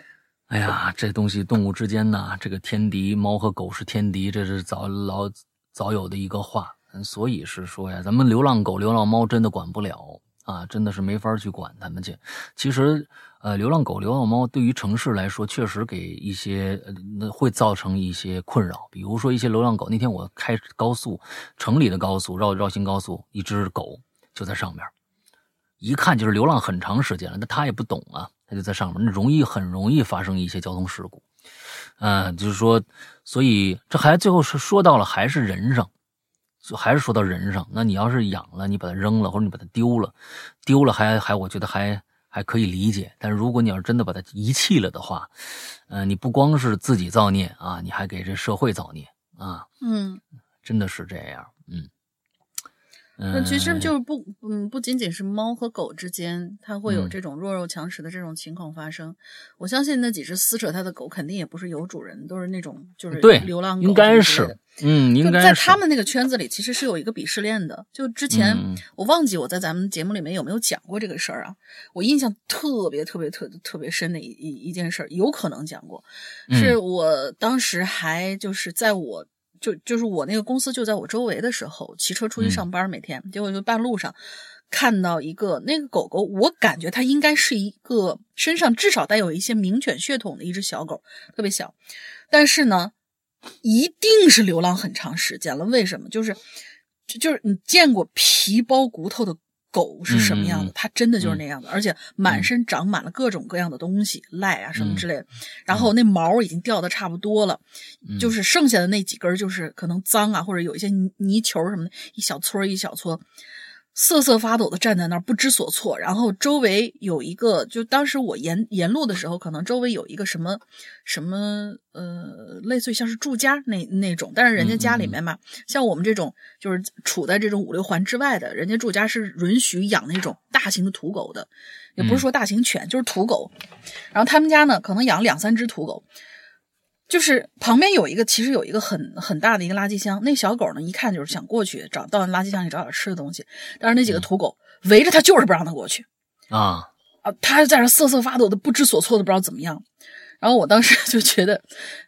哎呀，这东西动物之间呢，这个天敌，猫和狗是天敌，这是早老早有的一个话。所以是说呀，咱们流浪狗、流浪猫真的管不了啊，真的是没法去管他们去。其实。呃，流浪狗、流浪猫对于城市来说，确实给一些呃那会造成一些困扰。比如说，一些流浪狗，那天我开高速，城里的高速绕绕行高速，一只狗就在上面，一看就是流浪很长时间了。那它也不懂啊，它就在上面，那容易很容易发生一些交通事故。嗯，就是说，所以这还最后是说到了还是人上，就还是说到人上。那你要是养了，你把它扔了，或者你把它丢了，丢了还还，我觉得还。还可以理解，但是如果你要是真的把它遗弃了的话，嗯，你不光是自己造孽啊，你还给这社会造孽啊，嗯，真的是这样，嗯，那其实嗯就是不，嗯，不仅仅是猫和狗之间，它会有嗯这种弱肉强食的这种情况发生。我相信那几只撕扯它的狗肯定也不是有主人，都是那种就是对流浪狗应该是，嗯，应该在他们那个圈子里，其实是有一个鄙视链的。就之前、嗯我忘记我在咱们节目里面有没有讲过这个事儿啊？我印象特别特别特特别深的一一一件事儿，有可能讲过，嗯是我当时还就是在我。就就是我那个公司就在我周围的时候，骑车出去嗯上班，每天、结果就半路上看到一个那个狗狗，我感觉它应该是一个身上至少带有一些名犬血统的一只小狗，特别小，但是呢，一定是流浪很长时间了。为什么？就是就就是你见过皮包骨头的狗是什么样的？它真的就是那样的，而且满身长满了各种各样的东西，癞啊什么之类的。嗯然后那毛已经掉的差不多了，就是剩下的那几根就是可能脏啊，或者有一些泥泥球什么的，一小撮儿一小撮。瑟瑟发抖的站在那儿，不知所措。然后周围有一个，就当时我沿沿路的时候，可能周围有一个什么什么呃，类似于像是住家那那种，但是人家家里面嘛，像我们这种就是处在这种五六环之外的，人家住家是允许养那种大型的土狗的，也不是说大型犬，就是土狗。然后他们家呢，可能养两三只土狗。就是旁边有一个，其实有一个很很大的一个垃圾箱。那小狗呢，一看就是想过去找到垃圾箱里找点吃的东西，但是那几个土狗围着它，就是不让它过去啊，啊！它在那瑟瑟发抖的，不知所措的，不知道怎么样。然后我当时 就觉得，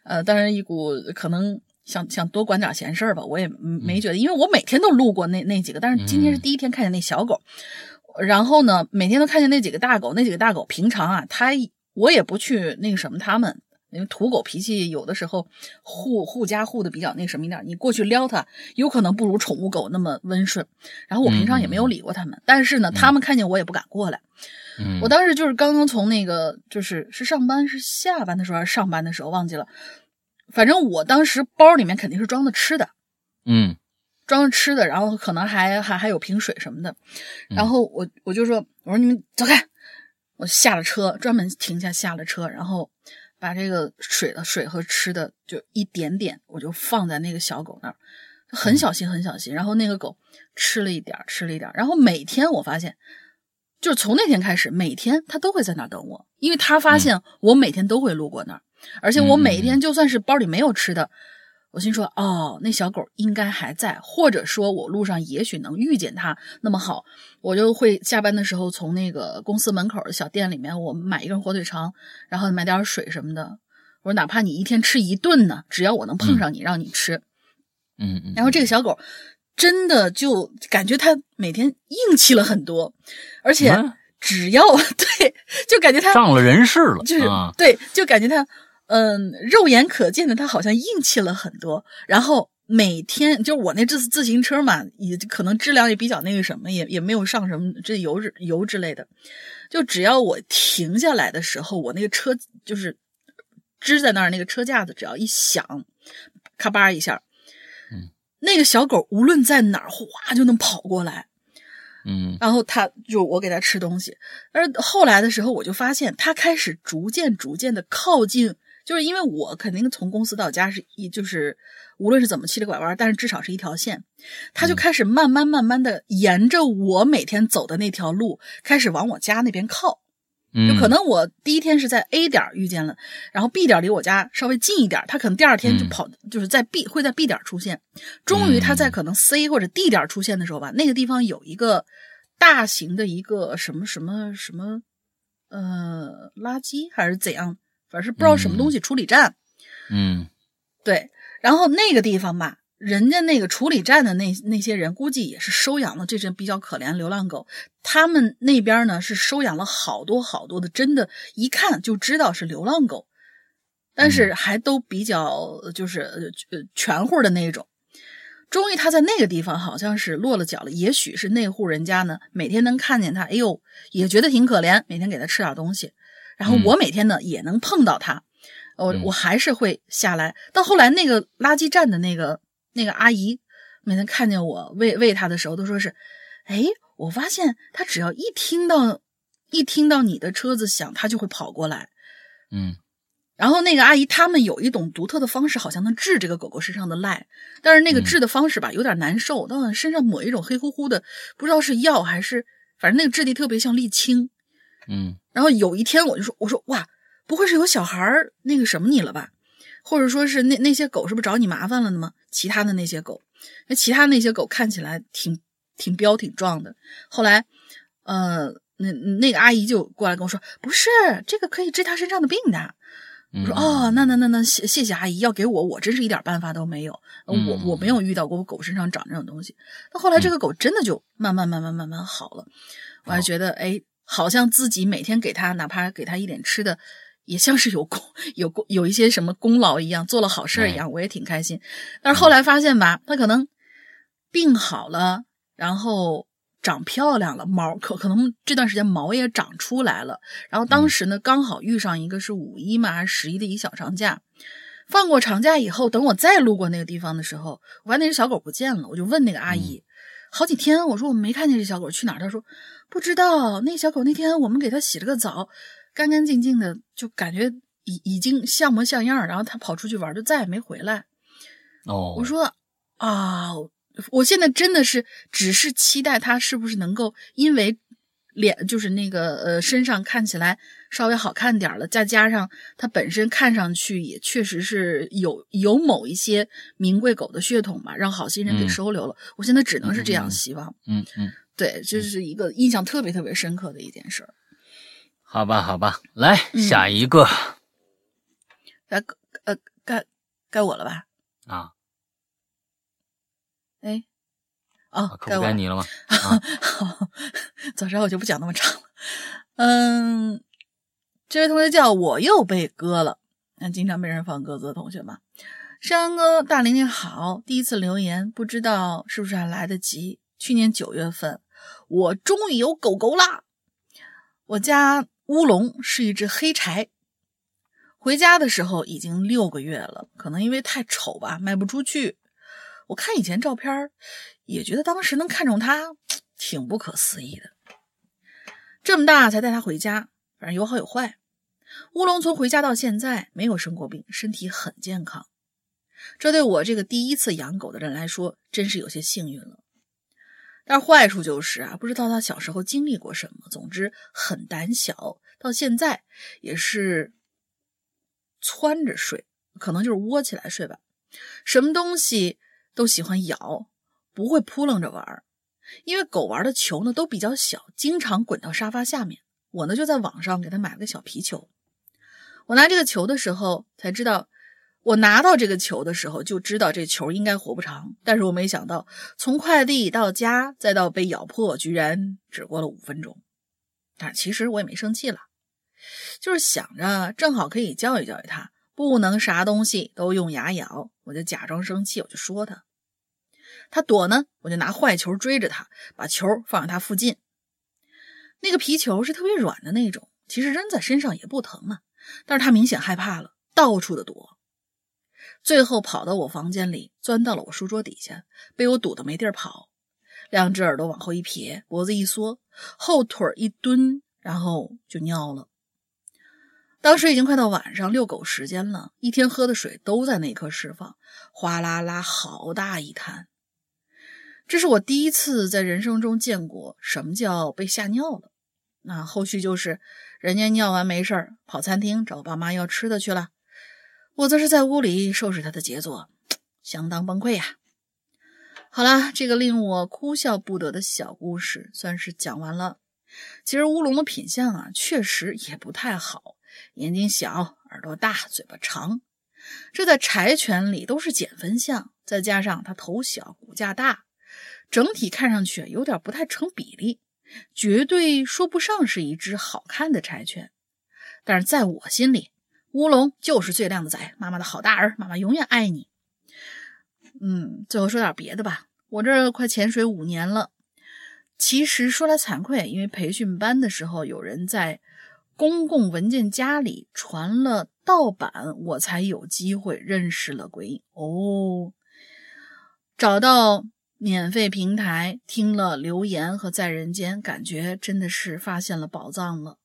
呃，当然一股可能想想多管点闲事儿吧，我也没觉得，因为我每天都路过那那几个，但是今天是第一天看见那小狗。然后呢，每天都看见那几个大狗，那几个大狗平常啊，它我也不去那个什么它们。因为土狗脾气有的时候护护家护的比较那什么一点，你过去撩它，有可能不如宠物狗那么温顺。然后我平常也没有理过它们，但是呢，它们看见我也不敢过来。嗯，我当时就是刚刚从那个就是是上班是下班的时候还是上班的时候忘记了，反正我当时包里面肯定是装的吃的，嗯装着吃的，然后可能还还还有瓶水什么的。嗯然后我我就说我说你们走开，我下了车，专门停下下了车，然后。把这个水的水和吃的就一点点，我就放在那个小狗那儿，很小心很小心。然后那个狗吃了一点，吃了一点。然后每天我发现，就是从那天开始，每天它都会在那儿等我，因为它发现我每天都会路过那儿，而且我每天就算是包里没有吃的，我心说哦，那小狗应该还在，或者说我路上也许能遇见它。那么好，我就会下班的时候从那个公司门口的小店里面，我买一根火腿肠，然后买点水什么的。我说哪怕你一天吃一顿呢，只要我能碰上你，让你吃。嗯嗯，然后这个小狗真的就感觉它每天硬气了很多，而且嗯只要 对，就感觉它上了人事了，就是、啊对，就感觉它嗯，肉眼可见的它好像硬气了很多。然后每天就我那自自行车嘛，也可能质量也比较那个什么，也也没有上什么这油油之类的。就只要我停下来的时候，我那个车就是支在那儿，那个车架子只要一响，咔吧一下，嗯，那个小狗无论在哪儿，哗就能跑过来。嗯然后它就我给它吃东西，而后来的时候，我就发现它开始逐渐逐渐的靠近，就是因为我肯定从公司到家是一就是无论是怎么七里拐弯，但是至少是一条线，他就开始慢慢慢慢的沿着我每天走的那条路，开始往我家那边靠。嗯，就可能我第一天是在 A 点遇见了，然后 B 点离我家稍微近一点，他可能第二天就跑，就是在 B 会在 B 点出现。终于他在可能 C 或者 D 点出现的时候吧，那个地方有一个大型的一个什么什么什么，呃，垃圾还是怎样，反正是不知道什么东西处理站。嗯对，然后那个地方吧，人家那个处理站的那那些人，估计也是收养了这只比较可怜流浪狗。他们那边呢是收养了好多好多的，真的，一看就知道是流浪狗，但是还都比较就是呃全乎的那种。终于他在那个地方好像是落了脚了，也许是那户人家呢每天能看见他，哎呦也觉得挺可怜，每天给他吃点东西。然后我每天呢也能碰到他，我我还是会下来。到后来那个垃圾站的那个那个阿姨，每天看见我喂喂它的时候，都说是，哎，我发现它只要一听到一听到你的车子响，它就会跑过来。嗯然后那个阿姨他们有一种独特的方式，好像能治这个狗狗身上的癞，但是那个治的方式吧，有点难受，到身上抹一种黑乎乎的，不知道是药还是，反正那个质地特别像沥青。嗯，然后有一天我就说，我说哇，不会是有小孩儿那个什么你了吧？或者说是那那些狗是不是找你麻烦了呢吗？其他的那些狗，那其他那些狗看起来挺挺彪挺壮的。后来，呃，那那个阿姨就过来跟我说，不是这个可以治他身上的病的。我说哦，那那那那谢谢谢阿姨，要给我，我真是一点办法都没有。我我没有遇到过我狗身上长这种东西。那后来这个狗真的就慢慢慢慢慢慢好了，我还觉得哎，好像自己每天给它哪怕给它一点吃的，也像是有功有功有一些什么功劳一样，做了好事一样，我也挺开心。但是后来发现吧，它可能病好了，然后。长漂亮了，毛可可能这段时间毛也长出来了。然后当时呢，刚好遇上一个是五一嘛，还是十一的一小长假。放过长假以后，等我再路过那个地方的时候，我发现那只小狗不见了。我就问那个阿姨，好几天，我说我没看见这小狗去哪儿。她说不知道。那小狗那天我们给它洗了个澡，干干净净的，就感觉已已经像模像样。然后它跑出去玩，就再也没回来。哦，我说啊。我现在真的是只是期待它是不是能够因为脸就是那个呃身上看起来稍微好看点了，再加上它本身看上去也确实是有有某一些名贵狗的血统吧，让好心人给收留了。我现在只能是这样希望。嗯嗯，对，这是一个印象特别特别深刻的一件事儿。好吧，好吧，来下一个。该呃该该我了吧？啊。哎，哦，该该你了吗？好，早知道我就不讲那么长了。嗯，这位同学叫我又被割了，那经常被人放鸽子的同学嘛。山哥大玲玲好，第一次留言，不知道是不是还来得及。去年九月份，我终于有狗狗啦。我家乌龙是一只黑柴，回家的时候已经六个月了，可能因为太丑吧，卖不出去。我看以前照片，也觉得当时能看中它，挺不可思议的。这么大才带它回家，反正有好有坏。乌龙从回家到现在没有生过病，身体很健康。这对我这个第一次养狗的人来说，真是有些幸运了。但是坏处就是啊，不知道他小时候经历过什么。总之很胆小，到现在也是窜着睡，可能就是窝起来睡吧。什么东西？都喜欢咬，不会扑棱着玩儿因为狗玩的球呢都比较小，经常滚到沙发下面。我呢就在网上给它买了个小皮球。我拿这个球的时候才知道，我拿到这个球的时候就知道这球应该活不长。但是我没想到，从快递到家再到被咬破，居然只过了五分钟。但其实我也没生气了，就是想着正好可以教育教育他。不能啥东西都用牙咬，我就假装生气，我就说他，他躲呢，我就拿坏球追着他，把球放在他附近。那个皮球是特别软的那种，其实扔在身上也不疼啊，但是他明显害怕了，到处的躲，最后跑到我房间里，钻到了我书桌底下，被我堵得没地儿跑，两只耳朵往后一撇，脖子一缩，后腿一蹲，然后就尿了。当时已经快到晚上遛狗时间了，一天喝的水都在那一刻释放，哗啦啦，好大一滩。这是我第一次在人生中见过什么叫被吓尿了。那后续就是人家尿完没事儿，跑餐厅找爸妈要吃的去了，我则是在屋里收拾他的杰作，相当崩溃呀。好了，这个令我哭笑不得的小故事算是讲完了。其实乌龙的品相啊，确实也不太好。眼睛小，耳朵大，嘴巴长，这在柴犬里都是减分项。再加上它头小，骨架大，整体看上去有点不太成比例，绝对说不上是一只好看的柴犬。但是在我心里，乌龙就是最靓的仔，妈妈的好大儿，妈妈永远爱你。嗯，最后说点别的吧，我这快潜水五年了。其实说来惭愧，因为培训班的时候有人在。公共文件夹里传了盗版，我才有机会认识了鬼影哦。找到免费平台，听了留言和在人间，感觉真的是发现了宝藏了。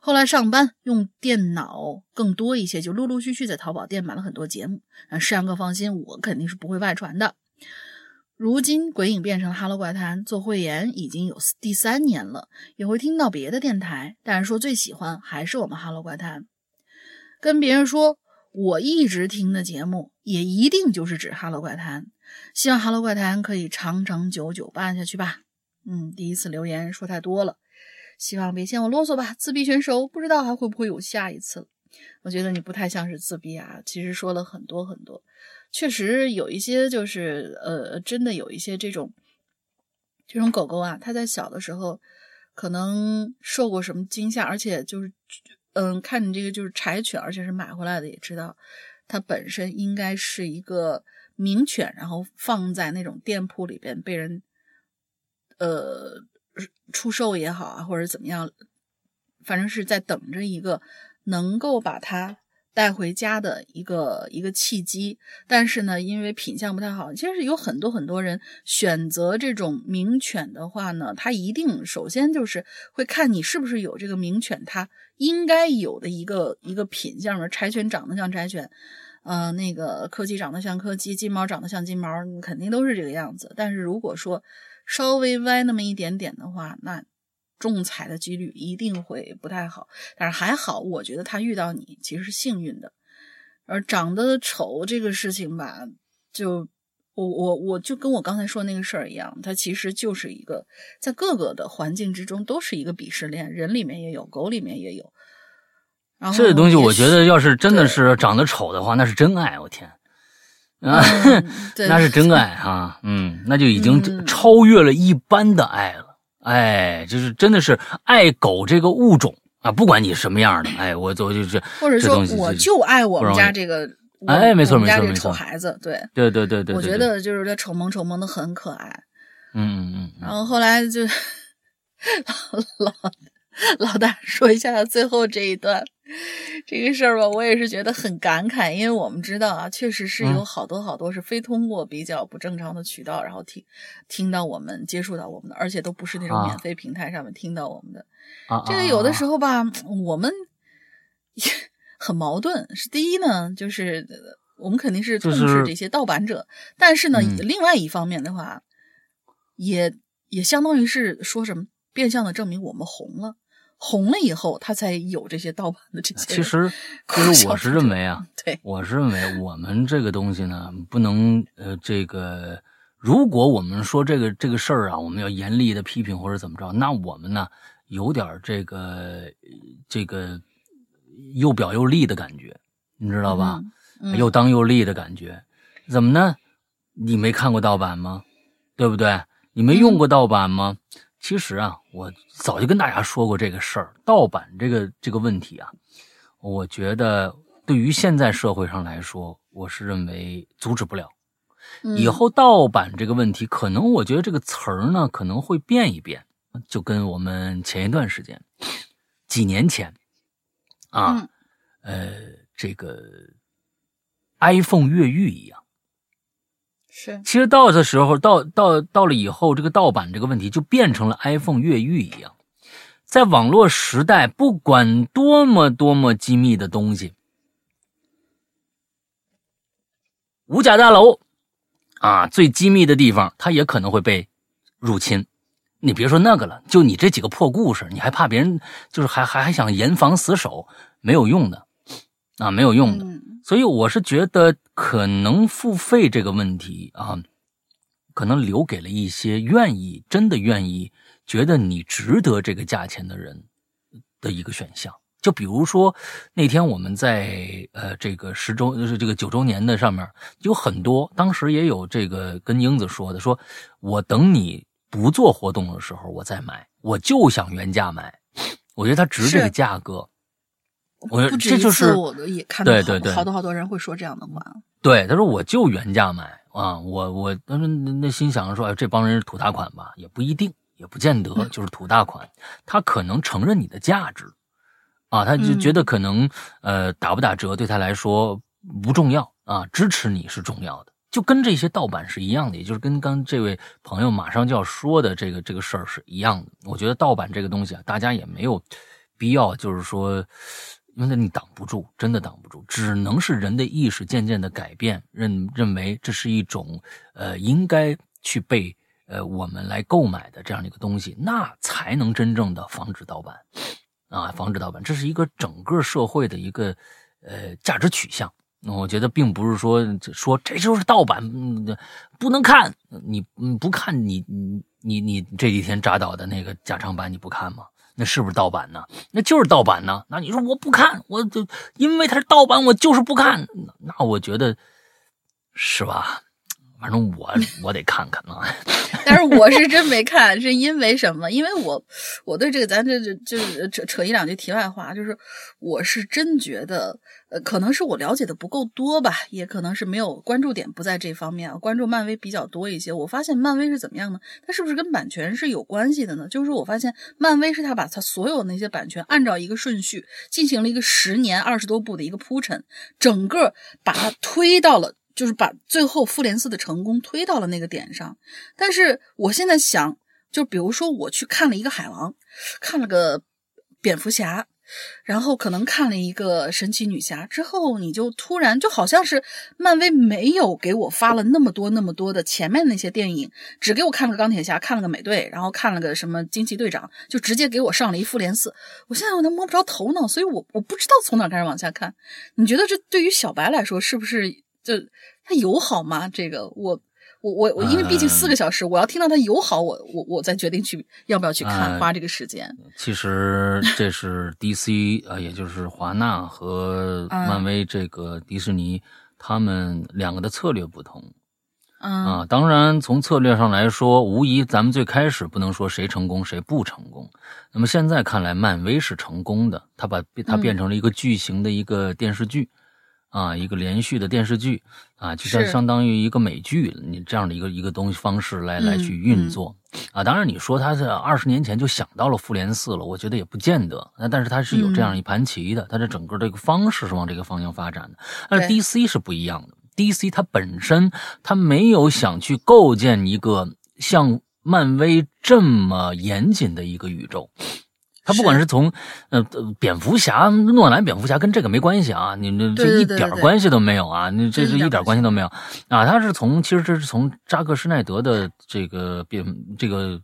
后来上班用电脑更多一些，就陆陆续续在淘宝店买了很多节目。啊，世阳哥放心，我肯定是不会外传的。如今鬼影变成了哈喽怪谈，做会员已经有第三年了，也会听到别的电台，但是说最喜欢还是我们哈喽怪谈。跟别人说我一直听的节目，也一定就是指哈喽怪谈。希望哈喽怪谈可以长长久久办下去吧。嗯，第一次留言说太多了。希望别嫌我啰嗦吧，自闭选手不知道还会不会有下一次。我觉得你不太像是自闭啊，其实说了很多很多，确实有一些就是呃，真的有一些这种这种狗狗啊，它在小的时候可能受过什么惊吓，而且就是嗯，看你这个就是柴犬，而且是买回来的，也知道它本身应该是一个名犬，然后放在那种店铺里边被人呃。出售也好啊，或者怎么样，反正是在等着一个能够把它带回家的一个一个契机。但是呢，因为品相不太好，其实有很多很多人选择这种名犬的话呢，他一定首先就是会看你是不是有这个名犬它应该有的一个一个品相。柴犬长得像柴犬，呃，那个柯基长得像柯基，金毛长得像金毛，肯定都是这个样子。但是如果说，稍微歪那么一点点的话，那中彩的几率一定会不太好。但是还好，我觉得他遇到你其实是幸运的。而长得丑这个事情吧，就我我我就跟我刚才说那个事儿一样，它其实就是一个在各个的环境之中都是一个鄙视链，人里面也有，狗里面也有。然后这东西，我觉得要是真的是长得丑的话，那是真爱，我天。啊，那是真爱啊，嗯，那就已经超越了一般的爱了，哎，就是真的是爱狗这个物种啊，不管你什么样的，哎，我我就是或者说我就爱我们家这个，哎，没错没错没错，丑孩子，对。对对对对，我觉得就是这丑萌丑萌的很可爱，嗯嗯嗯，然后后来就 老老大说一下他最后这一段。这个事儿吧，我也是觉得很感慨，因为我们知道啊，确实是有好多好多是非通过比较不正常的渠道，然后听听到我们接触到我们的，而且都不是那种免费平台上面听到我们的。这个有的时候吧，我们 很矛盾。是第一呢，就是我们肯定是痛斥这些盗版者，但是呢，另外一方面的话，也也相当于是说什么变相的证明我们红了。红了以后，他才有这些盗版的这些。其实，其实我是认为啊，对，我是认为我们这个东西呢，不能呃，这个如果我们说这个这个事儿啊，我们要严厉的批评或者怎么着，那我们呢有点这个这个又表又立的感觉，你知道吧？又当又立的感觉，怎么呢？你没看过盗版吗？对不对？你没用过盗版吗？其实啊，我早就跟大家说过这个事儿，盗版这个这个问题啊，我觉得对于现在社会上来说，我是认为阻止不了。以后盗版这个问题，可能我觉得这个词儿呢可能会变一变，就跟我们前一段时间，几年前啊，呃，这个 iPhone 越狱一样。是，其实到的时候，到到到了以后，这个盗版这个问题就变成了 iPhone 越狱一样。在网络时代，不管多么多么机密的东西，五角大楼啊，最机密的地方，它也可能会被入侵。你别说那个了，就你这几个破故事，你还怕别人？就是还还还想严防死守，没有用的啊，没有用的。所以我是觉得，可能付费这个问题啊，可能留给了一些愿意、真的愿意、觉得你值得这个价钱的人的一个选项。就比如说那天我们在呃这个十周就是这个九周年的上面，有很多当时也有这个跟英子说的，说我等你不做活动的时候我再买，我就想原价买，我觉得它值这个价格。我这就是我也看到好多好多人会说这样的话。对，他说我就原价买啊，我我当时那心想着说，哎，这帮人是土大款吧？也不一定，也不见得就是土大款。他可能承认你的价值啊，他就觉得可能呃打不打折对他来说不重要啊，支持你是重要的，就跟这些盗版是一样的，也就是跟刚这位朋友马上就要说的这个这个事儿是一样的。我觉得盗版这个东西啊，大家也没有。必要，就是说，因为你挡不住，真的挡不住，只能是人的意识渐渐的改变，认认为这是一种呃应该去被呃我们来购买的这样的一个东西，那才能真正的防止盗版啊，防止盗版，这是一个整个社会的一个呃价值取向。我觉得并不是说说这就是盗版，不能看。你不看你你你你这几天扎导的那个加长版你不看吗？那是不是盗版呢？那就是盗版呢。那你说我不看，我就因为它是盗版，我就是不看。那我觉得是吧？反正我我得看看啊，但是我是真没看，是因为什么？因为我我对这个咱这这就扯扯一两句题外话，就是我是真觉得，呃，可能是我了解的不够多吧，也可能是没有关注点不在这方面，关注漫威比较多一些。我发现漫威是怎么样呢？它是不是跟版权是有关系的呢？就是我发现漫威是他把他所有那些版权按照一个顺序进行了一个十年二十多部的一个铺陈，整个把它推到了。就是把最后复联四的成功推到了那个点上，但是我现在想，就比如说我去看了一个海王，看了个蝙蝠侠，然后可能看了一个神奇女侠之后，你就突然就好像是漫威没有给我发了那么多那么多的前面那些电影，只给我看了个钢铁侠，看了个美队，然后看了个什么惊奇队长，就直接给我上了一复联四。我现在我都摸不着头脑，所以我我不知道从哪开始往下看。你觉得这对于小白来说是不是就？他友好吗？这个我我我我，因为毕竟四个小时，我要听到他友好，我我我再决定去要不要去看，花这个时间。其实这是 DC 啊，也就是华纳和漫威这个迪士尼，他们两个的策略不同。啊，当然从策略上来说，无疑咱们最开始不能说谁成功谁不成功。那么现在看来，漫威是成功的，它把它变成了一个巨型的一个电视剧。啊，一个连续的电视剧啊，就像相当于一个美剧，你这样的一个一个东西方式来来去运作啊。当然，你说他是二十年前就想到了复联四了，我觉得也不见得。那但是他是有这样一盘棋的，他的整个这个方式是往这个方向发展的。但是 DC 是不一样的，DC 它本身它没有想去构建一个像漫威这么严谨的一个宇宙。他不管是从，呃，蝙蝠侠、诺兰蝙蝠侠跟这个没关系啊，你这一点关系都没有啊，你这是一点关系都没有啊。他是从，其实这是从扎克施耐德的这个蝙这个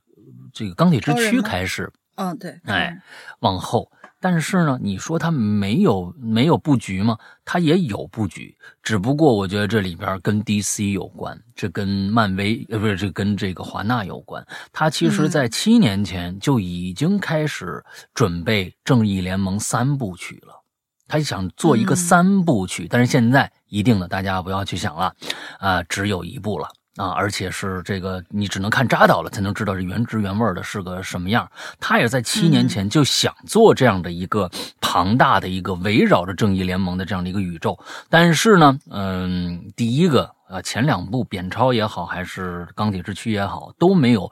这个钢铁之躯开始，嗯，对，哎，往后。但是呢，你说他没有没有布局吗？他也有布局，只不过我觉得这里边跟 DC 有关，这跟漫威呃不是这跟这个华纳有关。他其实在七年前就已经开始准备《正义联盟》三部曲了，他想做一个三部曲，但是现在一定的大家不要去想了，啊，只有一部了。啊，而且是这个，你只能看扎导了才能知道这原汁原味的是个什么样。他也在七年前就想做这样的一个庞大的一个围绕着正义联盟的这样的一个宇宙，但是呢，嗯，第一个呃，前两部扁超也好，还是钢铁之躯也好，都没有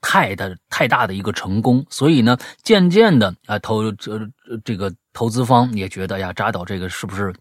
太的太大的一个成功，所以呢，渐渐的啊，投这这个投资方也觉得呀，扎导这个是不是？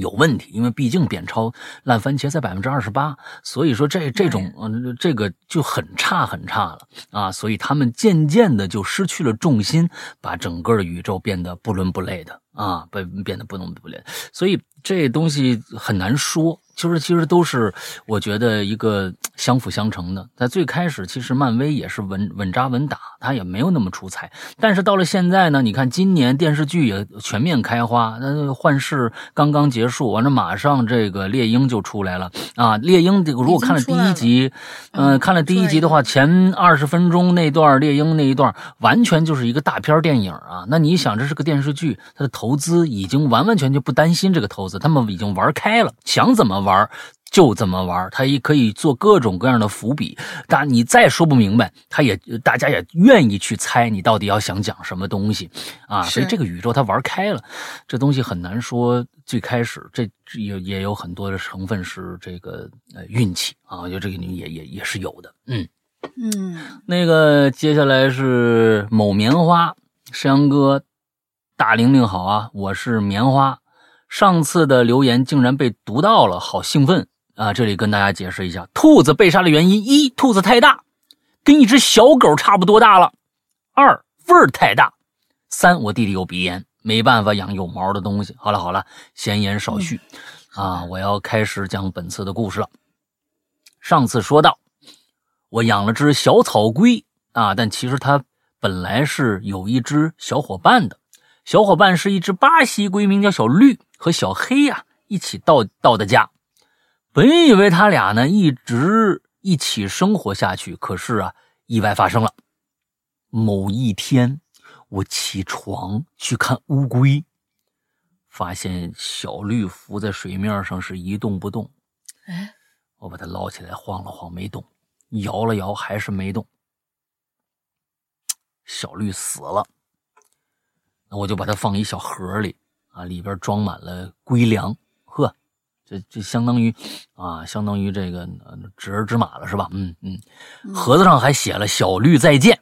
有问题，因为毕竟扁超烂番茄才百分之二十八，所以说这这种嗯这个就很差很差了啊，所以他们渐渐的就失去了重心，把整个的宇宙变得不伦不类的啊，变变得不伦不类，所以这东西很难说。就是其实都是我觉得一个相辅相成的。在最开始，其实漫威也是稳稳扎稳打，它也没有那么出彩。但是到了现在呢，你看今年电视剧也全面开花。那幻视刚刚结束，完了马上这个猎鹰就出来了啊！猎鹰这个如果看了第一集，嗯，看了第一集的话，前二十分钟那段猎鹰那一段完全就是一个大片电影啊。那你想，这是个电视剧，它的投资已经完完全全不担心这个投资，他们已经玩开了，想怎么玩。就怎么玩，他也可以做各种各样的伏笔。但你再说不明白，他也大家也愿意去猜你到底要想讲什么东西啊。所以这个宇宙他玩开了，这东西很难说。最开始这也也有很多的成分是这个呃运气啊，我觉得这个也也也是有的。嗯嗯，那个接下来是某棉花山羊哥，大玲玲好啊，我是棉花。上次的留言竟然被读到了，好兴奋啊！这里跟大家解释一下，兔子被杀的原因：一、兔子太大，跟一只小狗差不多大了；二、味儿太大；三，我弟弟有鼻炎，没办法养有毛的东西。好了好了，闲言少叙，啊，我要开始讲本次的故事了。上次说到，我养了只小草龟啊，但其实它本来是有一只小伙伴的，小伙伴是一只巴西龟，名叫小绿和小黑呀一起到到的家。本以为他俩呢一直一起生活下去，可是啊，意外发生了。某一天，我起床去看乌龟，发现小绿浮在水面上是一动不动。哎，我把它捞起来晃了晃，没动；摇了摇，还是没动。小绿死了，那我就把它放一小盒里啊，里边装满了龟粮。呵。这这相当于，啊，相当于这个知儿知马了，是吧？嗯嗯，盒子上还写了“小绿再见”。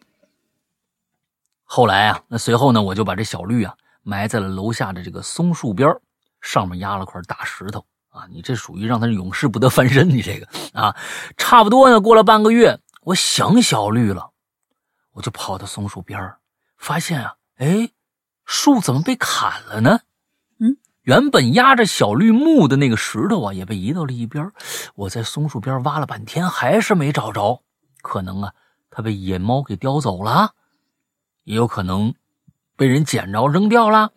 后来啊，那随后呢，我就把这小绿啊埋在了楼下的这个松树边上面压了块大石头啊。你这属于让他永世不得翻身，你这个啊，差不多呢。过了半个月，我想小绿了，我就跑到松树边发现啊，哎，树怎么被砍了呢？嗯原本压着小绿木的那个石头啊，也被移到了一边。我在松树边挖了半天，还是没找着。可能啊，它被野猫给叼走了，也有可能被人捡着扔掉了。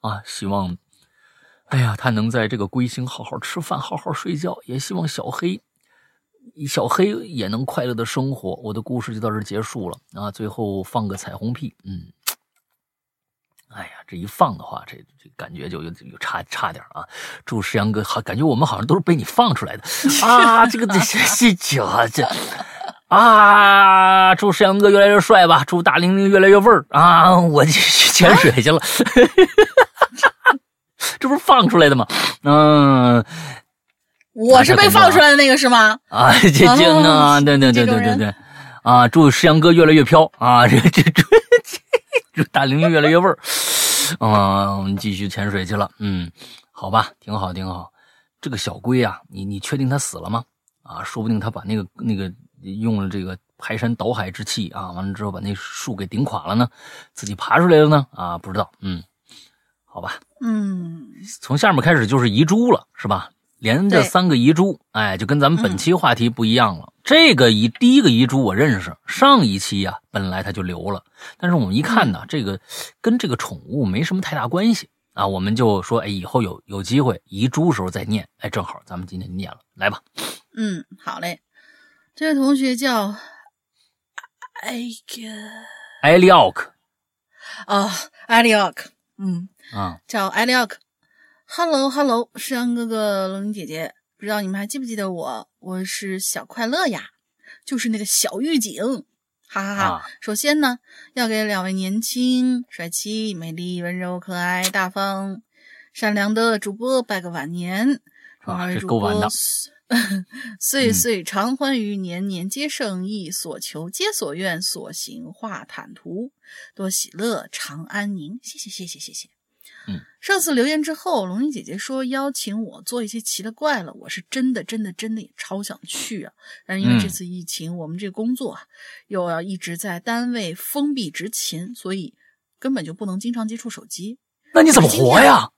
啊，希望，哎呀，它能在这个龟星好好吃饭，好好睡觉。也希望小黑，小黑也能快乐的生活。我的故事就到这结束了啊。最后放个彩虹屁，嗯。哎呀，这一放的话，这这感觉就有有差差点啊！祝石阳哥好，感觉我们好像都是被你放出来的 啊！这个这这这这啊！祝石阳哥越来越帅吧！祝大玲玲越来越味儿啊！我去潜水去了，这不是放出来的吗？嗯，我是被放出来的那个是吗？啊，这这啊？对对对对对对啊！祝石阳哥越来越飘啊！这这这。这大玲玲越来越味儿，嗯，我们继续潜水去了。嗯，好吧，挺好，挺好。这个小龟啊，你你确定它死了吗？啊，说不定它把那个那个用了这个排山倒海之气啊，完了之后把那树给顶垮了呢，自己爬出来了呢？啊，不知道。嗯，好吧。嗯，从下面开始就是遗珠了，是吧？连着三个遗珠，哎，就跟咱们本期话题不一样了。这个遗第一个遗珠我认识，上一期呀本来他就留了，但是我们一看呢，这个跟这个宠物没什么太大关系啊，我们就说，哎，以后有有机会遗珠时候再念，哎，正好咱们今天念了，来吧。嗯，好嘞。这位同学叫艾利奥克，哦，艾利奥克，嗯啊，叫艾利奥克。Hello，Hello，诗阳哥哥，龙玲姐姐，不知道你们还记不记得我？我是小快乐呀，就是那个小狱警，哈哈哈。首先呢，要给两位年轻、帅气、美丽、温柔、可爱、大方、善良的主播拜个晚年，祝二位主播岁岁常欢愉，年年皆胜意，所求皆所愿，所行化坦途，多喜乐，长安宁。谢谢，谢谢，谢谢。嗯，上次留言之后，龙吟姐姐说邀请我做一些奇了怪了，我是真的真的真的也超想去啊！但是因为这次疫情，我们这个工作啊又要一直在单位封闭执勤，所以根本就不能经常接触手机。那你怎么活呀？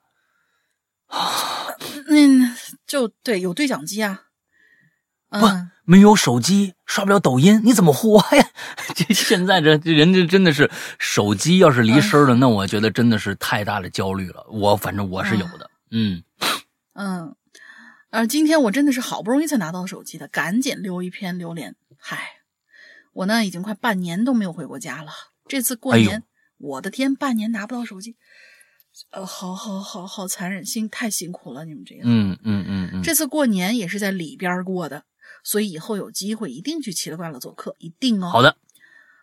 嗯，就对，有对讲机啊。不，没有手机，刷不了抖音，你怎么活呀？这 现在这这人家真的是手机要是离身了，那我觉得真的是太大的焦虑了。我反正我是有的，嗯嗯，呃，今天我真的是好不容易才拿到手机的，赶紧留一篇留言。嗨，我呢已经快半年都没有回过家了，这次过年，我的天，半年拿不到手机，呃，好好好好残忍，心太辛苦了，你们这样。嗯嗯嗯嗯，这次过年也是在里边过的。所以以后有机会一定去奇了怪了做客，一定哦。好的，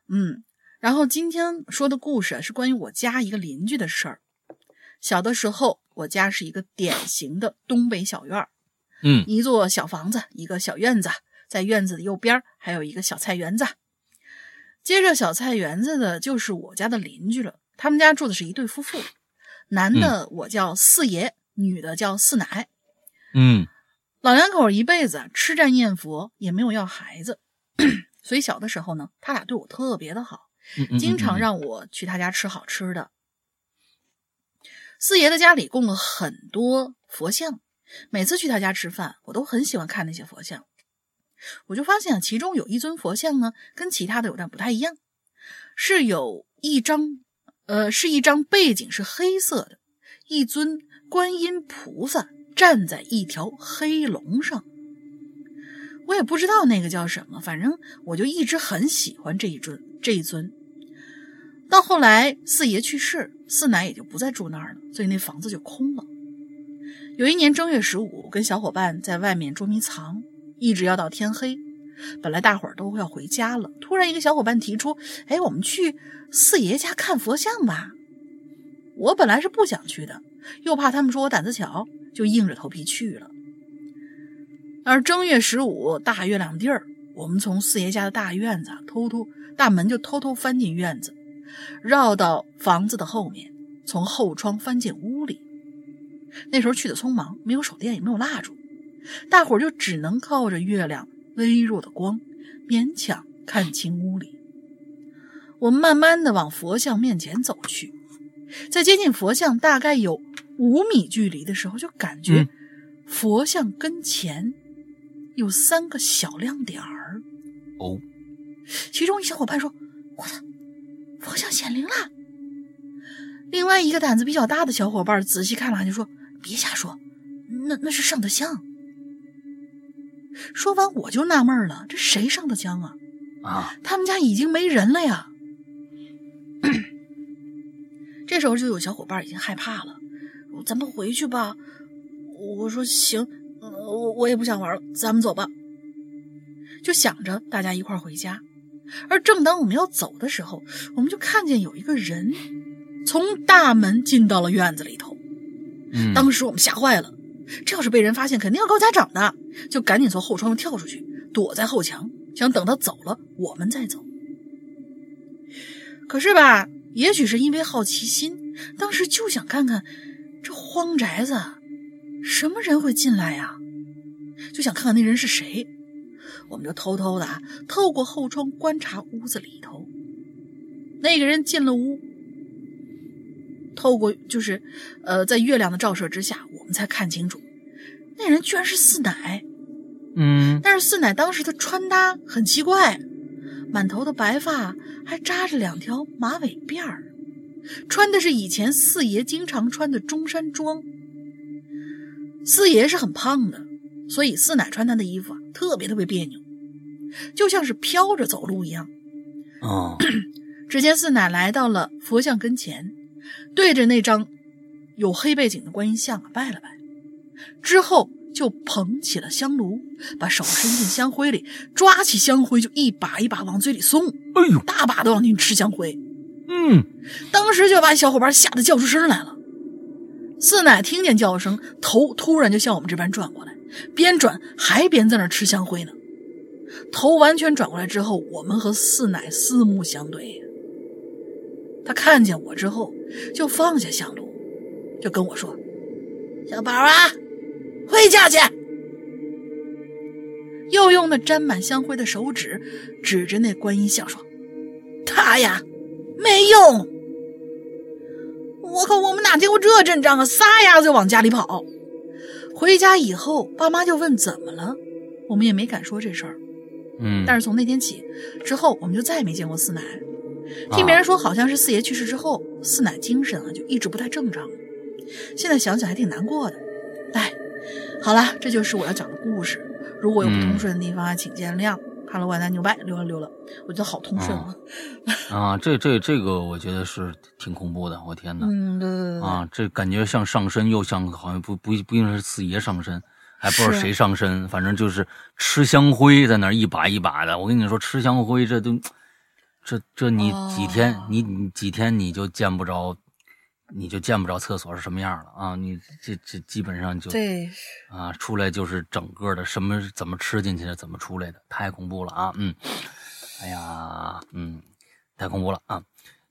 嗯，然后今天说的故事是关于我家一个邻居的事儿。小的时候，我家是一个典型的东北小院儿，嗯，一座小房子，一个小院子，在院子的右边还有一个小菜园子。接着小菜园子的就是我家的邻居了，他们家住的是一对夫妇，男的我叫四爷，女的叫四奶，嗯。老两口一辈子吃斋念佛，也没有要孩子，所以小的时候呢，他俩对我特别的好，经常让我去他家吃好吃的。四爷的家里供了很多佛像，每次去他家吃饭，我都很喜欢看那些佛像。我就发现啊，其中有一尊佛像呢，跟其他的有点不太一样，是有一张，呃，是一张背景是黑色的，一尊观音菩萨站在一条黑龙上。我也不知道那个叫什么，反正我就一直很喜欢这一尊这一尊。到后来四爷去世，四奶也就不再住那儿了，所以那房子就空了。有一年正月十五，跟小伙伴在外面捉迷藏，一直要到天黑。本来大伙儿都要回家了，突然一个小伙伴提出：“哎，我们去四爷家看佛像吧。”我本来是不想去的，又怕他们说我胆子小，就硬着头皮去了。而正月十五大月亮地儿，我们从四爷家的大院子偷偷大门就偷偷翻进院子，绕到房子的后面，从后窗翻进屋里。那时候去的匆忙，没有手电，也没有蜡烛，大伙儿就只能靠着月亮微弱的光，勉强看清屋里。我们慢慢的往佛像面前走去，在接近佛像大概有五米距离的时候，就感觉佛像跟前有三个小亮点儿。哦，其中一小伙伴说：“我操，佛像显灵了！”另外一个胆子比较大的小伙伴仔细看了，就说：“别瞎说，那那是上的香。”说完我就纳闷了，这谁上的香啊？啊，他们家已经没人了呀！这时候就有小伙伴已经害怕了，咱们回去吧。我说行，我我也不想玩了，咱们走吧。就想着大家一块回家，而正当我们要走的时候，我们就看见有一个人从大门进到了院子里头。嗯，当时我们吓坏了，这要是被人发现，肯定要告家长的，就赶紧从后窗跳出去，躲在后墙，想等他走了我们再走。可是吧，也许是因为好奇心，当时就想看看这荒宅子什么人会进来呀，就想看看那人是谁。我们就偷偷的透过后窗观察屋子里头，那个人进了屋，透过就是，呃，在月亮的照射之下，我们才看清楚，那人居然是四奶。嗯，但是四奶当时的穿搭很奇怪，满头的白发，还扎着两条马尾辫儿，穿的是以前四爷经常穿的中山装。四爷是很胖的，所以四奶穿他的衣服啊，特别特别别扭，就像是飘着走路一样。哦，只见四奶来到了佛像跟前，对着那张有黑背景的观音像啊拜了拜，之后就捧起了香炉，把手伸进香灰里，抓起香灰就一把一把往嘴里送，哎呦，大把的往进吃香灰。嗯，当时就把小伙伴吓得叫出声来了。四奶听见叫声，头突然就向我们这边转过来，边转还边在那吃香灰呢。头完全转过来之后，我们和四奶四目相对。他看见我之后，就放下香炉，就跟我说：“小宝啊，回家去。”又用那沾满香灰的手指指着那观音像说：“他呀，没用。”我靠！我们哪见过这阵仗啊！撒丫子就往家里跑。回家以后，爸妈就问怎么了，我们也没敢说这事儿。嗯，但是从那天起之后，我们就再也没见过四奶。听别人说，好像是四爷去世之后，四奶精神啊就一直不太正常。现在想想还挺难过的。哎，好了，这就是我要讲的故事。如果有不通顺的地方啊，请见谅。哈喽，万达牛掰，溜了溜了，我觉得好通顺啊。啊，这这这个我觉得是挺恐怖的，我天哪！嗯，对对对对。啊，这感觉像上身，又像好像不不不一定是四爷上身，还不知道谁上身，反正就是吃香灰在那儿一把一把的。我跟你说，吃香灰这都，这这你几天、哦你你几天你就见不着，你就见不着厕所是什么样了啊！你这这基本上就对，啊出来就是整个的什么怎么吃进去的，怎么出来的，太恐怖了啊！嗯，哎呀，嗯，太恐怖了啊！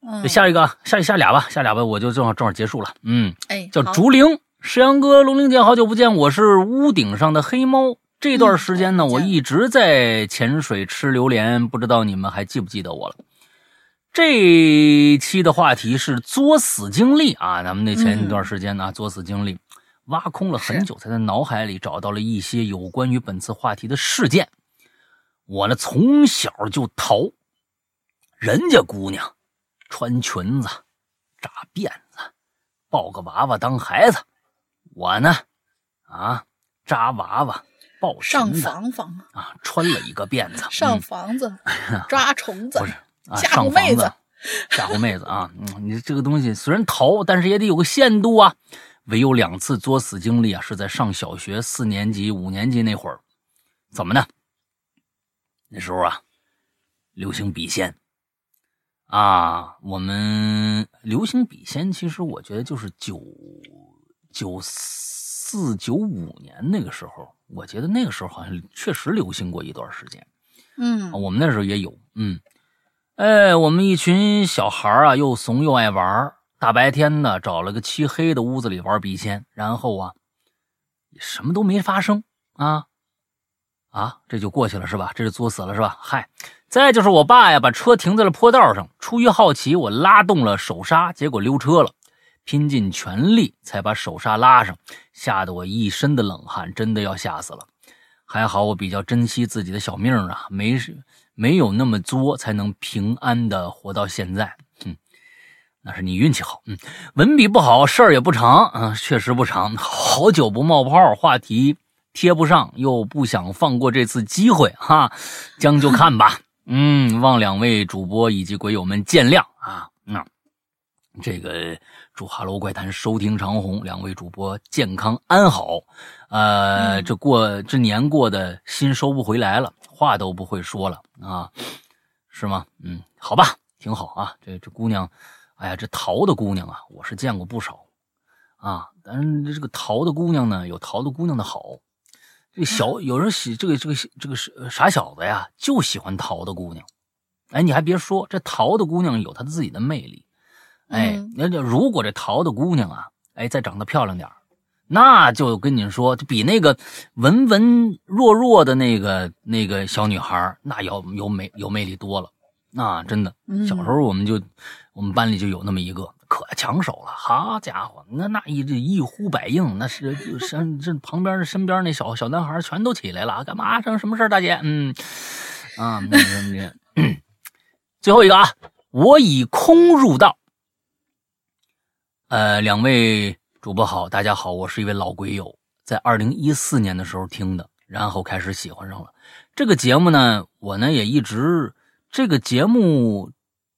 嗯，下一个，下下俩吧，下俩吧，我就正好正好结束了。嗯，哎，叫竹灵，石阳哥，龙玲姐，好久不见，我是屋顶上的黑猫。这段时间呢，我一直在潜水吃榴莲，不知道你们还记不记得我了？这一期的话题是作死经历啊，咱们那前一段时间呢，作死经历挖空了很久，才在脑海里找到了一些有关于本次话题的事件。我呢，从小就淘，人家姑娘穿裙子、扎辫子、抱个娃娃当孩子，我呢，啊，扎娃娃、抱上房房，啊，穿了一个辫子，上嗯房子，抓虫子。不是，啊，吓唬妹子，吓唬妹子啊！嗯，你这个东西虽然淘，但是也得有个限度啊。唯有两次作死经历啊，是在上小学四年级、五年级那会儿。怎么呢？那时候啊，流行笔仙啊，我们流行笔仙，其实我觉得就是九九四九五年那个时候，我觉得那个时候好像确实流行过一段时间。嗯啊，我们那时候也有，嗯，哎，我们一群小孩啊，又怂又爱玩，大白天的找了个漆黑的屋子里玩笔仙，然后啊，什么都没发生啊啊，这就过去了是吧？这就作死了是吧？嗨，再就是我爸呀，把车停在了坡道上，出于好奇，我拉动了手刹，结果溜车了，拼尽全力才把手刹拉上，吓得我一身的冷汗，真的要吓死了。还好我比较珍惜自己的小命啊，没事没有那么作，才能平安的活到现在。嗯，那是你运气好。嗯，文笔不好，事儿也不长。嗯，确实不长。好久不冒泡，话题贴不上，又不想放过这次机会哈，将就看吧。嗯，望两位主播以及鬼友们见谅啊。那、这个祝《哈喽怪谈》收听长虹，两位主播健康安好。呃，嗯这过这年过的心收不回来了，话都不会说了啊，是吗？嗯，好吧，挺好啊。这这姑娘，哎呀，这淘的姑娘啊，我是见过不少啊。但是这个淘的姑娘呢，有淘的姑娘的好。这小有人喜这个这个这个是傻小子呀，就喜欢淘的姑娘。哎，你还别说，这淘的姑娘有她自己的魅力。哎嗯，那就如果这淘的姑娘啊，哎，再长得漂亮点儿那就跟你说，就比那个文文弱弱的那个那个小女孩那要有美有魅力多了。那真的，嗯小时候我们就我们班里就有那么一个，可抢手了。好家伙，那那一这一呼百应，那是身这旁边身边那小小男孩全都起来了，干嘛？什什么事儿大姐？嗯啊，那那那，最后一个啊，我以空入道。呃，两位主播好，大家好，我是一位老鬼友，在二零一四年的时候听的，然后开始喜欢上了这个节目呢。我呢也一直这个节目，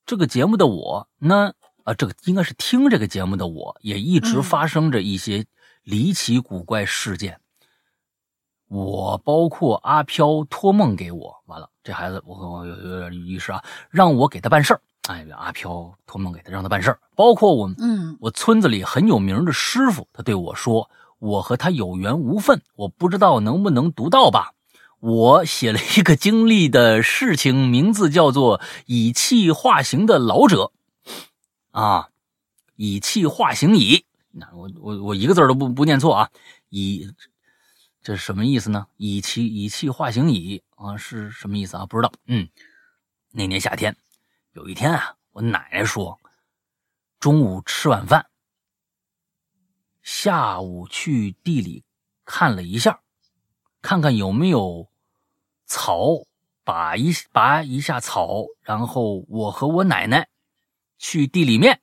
这个节目的我呢，啊，这个应该是听这个节目的我，也一直嗯发生着一些离奇古怪事件。我包括阿飘托梦给我，完了，这孩子我我有有点意识啊，让我给他办事儿。哎，阿飘托梦给他，让他办事儿。包括我嗯我村子里很有名的师傅，他对我说：“我和他有缘无分，我不知道能不能读到吧。”我写了一个经历的事情，名字叫做“以气化形的老者”，啊，以气化形矣。那我我我一个字都不不念错啊，以这是什么意思呢？以气以气化形矣啊，是什么意思啊？不知道。嗯，那年夏天，有一天啊，我奶奶说，中午吃晚饭，下午去地里看了一下，看看有没有草，拔一拔一下草，然后我和我奶奶去地里面。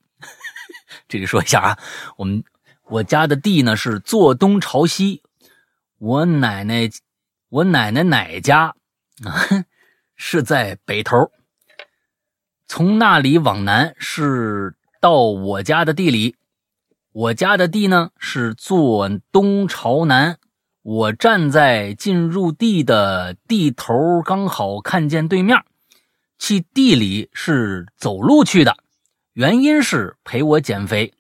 这里说一下啊，我们我家的地呢是坐东朝西，我奶奶我奶奶奶家啊 是在北头，从那里往南是到我家的地里，我家的地呢是坐东朝南，我站在进入地的地头，刚好看见对面。去地里是走路去的，原因是陪我减肥。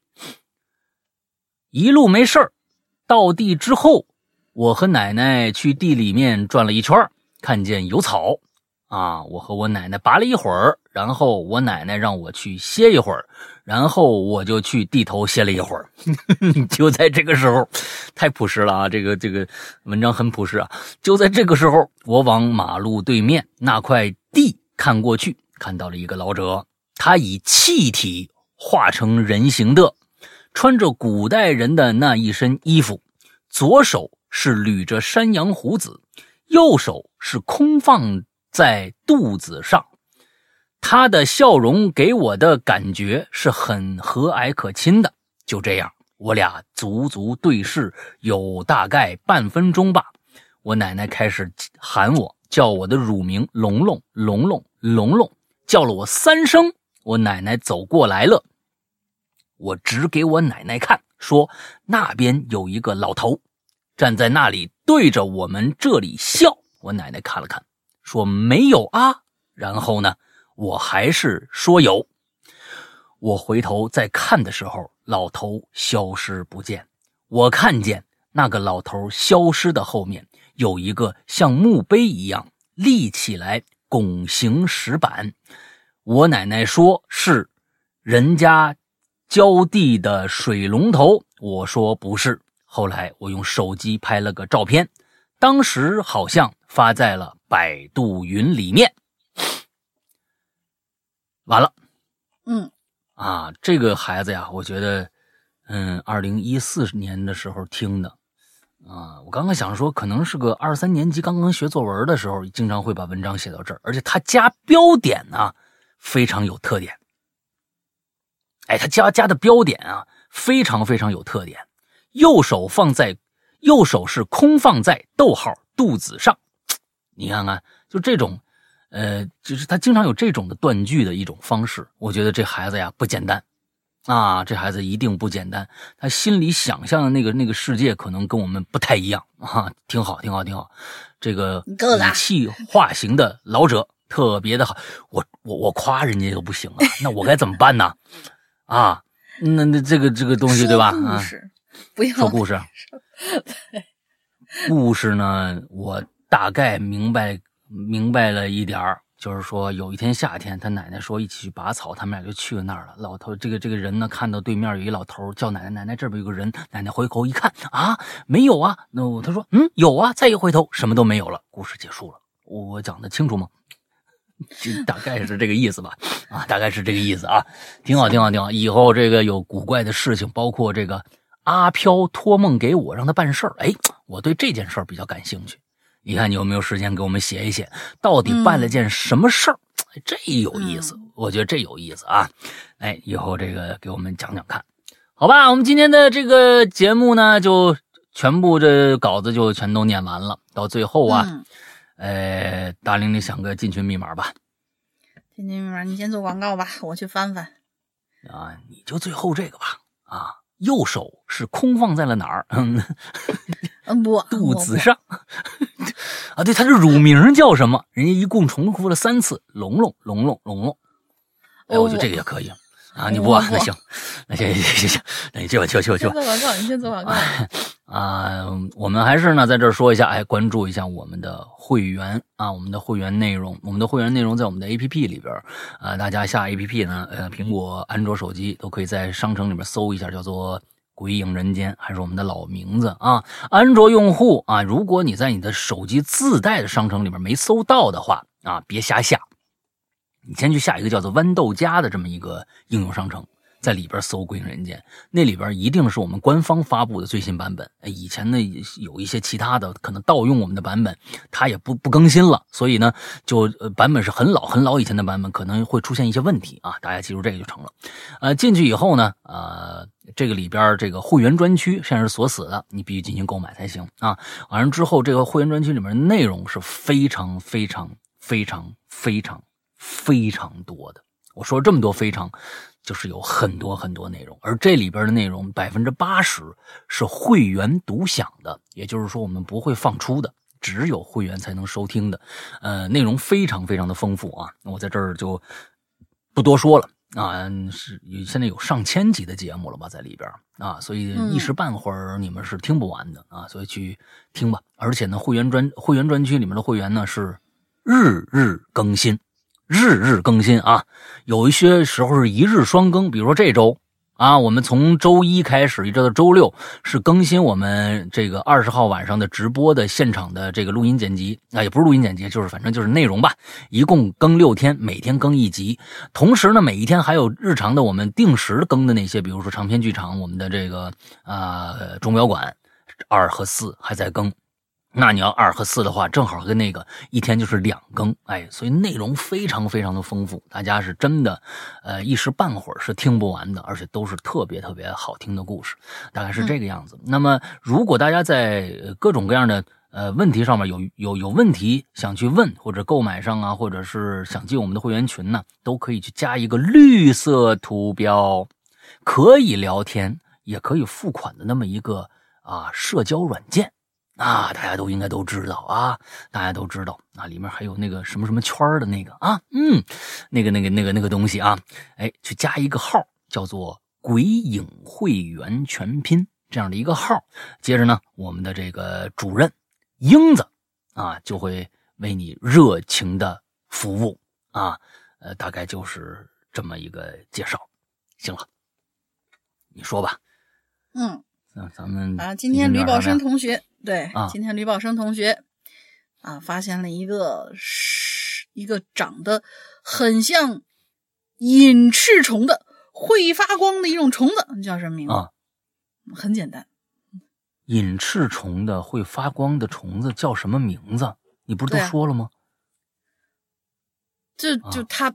一路没事儿，到地之后，我和奶奶去地里面转了一圈，看见有草，啊，我和我奶奶拔了一会儿，然后我奶奶让我去歇一会儿，然后我就去地头歇了一会儿。就在这个时候，太朴实了啊！这个这个文章很朴实啊。就在这个时候，我往马路对面那块地看过去，看到了一个老者，他以气体化成人形的，穿着古代人的那一身衣服，左手是捋着山羊胡子，右手是空放在肚子上。他的笑容给我的感觉是很和蔼可亲的。就这样，我俩足足对视有大概半分钟吧。我奶奶开始喊我，叫我的乳名龙龙龙龙龙龙，叫了我三声。我奶奶走过来了，我指给我奶奶看，说那边有一个老头站在那里，对着我们这里笑。我奶奶看了看，说没有啊。然后呢？我还是说有。我回头再看的时候，老头消失不见。我看见那个老头消失的后面有一个像墓碑一样立起来拱形石板。我奶奶说是人家浇地的水龙头，我说不是。后来我用手机拍了个照片，当时好像发在了百度云里面。完了，嗯，啊，这个孩子呀，我觉得，嗯，二零一四年的时候听的，啊，我刚刚想说，可能是个二三年级刚刚学作文的时候，经常会把文章写到这儿，而且他加标点呢，非常有特点。哎，他加加的标点啊，非常非常有特点。右手放在，右手是空放在逗号肚子上，你看看，就这种。呃，就是他经常有这种的断句的一种方式，我觉得这孩子呀不简单，啊，这孩子一定不简单，他心里想象的那个那个世界可能跟我们不太一样啊，挺好，挺好，挺好。这个以气化形的老者特别的好，我我我夸人家又不行啊，那我该怎么办呢？啊，那那这个这个东西对吧？啊，不要说故事，故事呢，我大概明白。明白了一点儿，就是说有一天夏天，他奶奶说一起去拔草，他们俩就去了那儿了。老头这个这个人呢，看到对面有一老头叫奶奶，奶奶这边有个人，奶奶回头一看啊，没有啊。那他说嗯有啊，再一回头什么都没有了。故事结束了，我讲的清楚吗？就大概是这个意思吧，啊，大概是这个意思啊，挺好挺好挺好。以后这个有古怪的事情，包括这个阿飘托梦给我让他办事儿，哎，我对这件事儿比较感兴趣。你看你有没有时间给我们写一写，到底办了件什么事儿？这有意思，我觉得这有意思啊！哎，以后这个给我们讲讲看，好吧？我们今天的这个节目呢，就全部这稿子就全都念完了。到最后啊，呃，大玲，你想个进群密码吧？进群密码，你先做广告吧，我去翻翻。啊，你就最后这个吧。啊。右手是空放在了哪儿？嗯，不，肚子上。啊，对，他的乳名叫什么？人家一共重复了三次，龙龙龙龙龙龙。哎，我觉得这个也可以啊。你不？那行，那行行行行，那你就就就就。做广告，你先做广告。啊，我们还是呢，在这说一下，哎，关注一下我们的会员啊，我们的会员内容，我们的会员内容在我们的 A P P 里边啊，大家下 A P P 呢，呃，苹果、安卓手机都可以在商城里面搜一下，叫做《鬼影人间》，还是我们的老名字啊。安卓用户啊，如果你在你的手机自带的商城里面没搜到的话啊，别瞎下，你先去下一个叫做豌豆荚的这么一个应用商城。在里边搜《鬼影人间》，那里边一定是我们官方发布的最新版本。以前呢有一些其他的可能盗用我们的版本，它也不不更新了，所以呢就版本是很老很老以前的版本，可能会出现一些问题啊。大家记住这个就成了。呃，进去以后呢，呃，这个里边这个会员专区现在是锁死的，你必须进行购买才行啊。完了之后，这个会员专区里面内容是非常非常非常非常非常多的。我说了这么多非常。就是有很多很多内容，而这里边的内容百分之八十是会员独享的，也就是说我们不会放出的，只有会员才能收听的。呃，内容非常非常的丰富啊，我在这儿就不多说了啊。是现在有上千集的节目了吧，在里边啊，所以一时半会儿你们是听不完的啊，所以去听吧。而且呢，会员专会员专区里面的会员呢是日日更新。日日更新啊，有一些时候是一日双更，比如说这周啊，我们从周一开始一直到周六是更新我们这个二十号晚上的直播的现场的这个录音剪辑啊，也不是录音剪辑，就是反正就是内容吧。一共更六天，每天更一集。同时呢，每一天还有日常的我们定时更的那些，比如说长篇剧场，我们的这个啊钟表馆二和四还在更。那你要二和四的话，正好跟那个一天就是两更，哎，所以内容非常非常的丰富，大家是真的，呃，一时半会儿是听不完的，而且都是特别特别好听的故事，大概是这个样子。那么，如果大家在各种各样的呃问题上面有有有问题想去问，或者购买上啊，或者是想进我们的会员群呢，都可以去加一个绿色图标，可以聊天，也可以付款的那么一个啊社交软件。啊，大家都应该都知道啊，大家都知道啊，里面还有那个什么什么圈的那个啊，嗯，那个那个那个那个东西啊，哎，去加一个号，叫做“鬼影会员全拼”这样的一个号，接着呢，我们的这个主任英子啊，就会为你热情的服务啊，呃，大概就是这么一个介绍。行了，你说吧。嗯，那咱们啊，今天吕宝生同学。对，啊，今天吕宝生同学啊，发现了一个是一个长得很像隐翅虫的会发光的一种虫子，叫什么名字？啊，很简单，隐翅虫的会发光的虫子叫什么名字？你不是都说了吗？就就它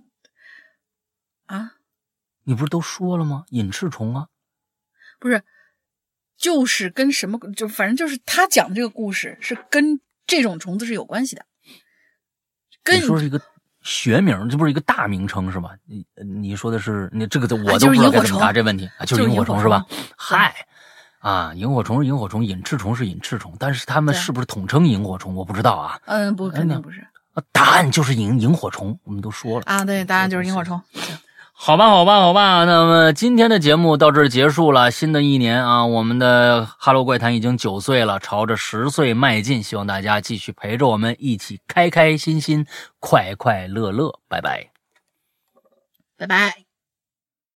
啊，你不是都说了吗？隐翅虫啊，不是。就是跟什么，就反正就是他讲的这个故事是跟这种虫子是有关系的。跟你说是一个学名，这不是一个大名称是吧？你你说的是你这个，我都不知道该怎么答这问题啊，就是萤火虫是吧？嗨，啊，萤火虫是萤火虫，隐翅虫是隐翅虫，但是他们是不是统称萤火虫？我不知道啊。嗯，不，肯定不是。答案就是萤萤火虫，我们都说了啊，对，答案就是萤火虫。好吧，好吧，好吧。那么今天的节目到这儿结束了。新的一年啊，我们的《哈喽怪谈》已经九岁了，朝着十岁迈进。希望大家继续陪着我们一起开开心心、快快乐乐。拜拜，拜拜。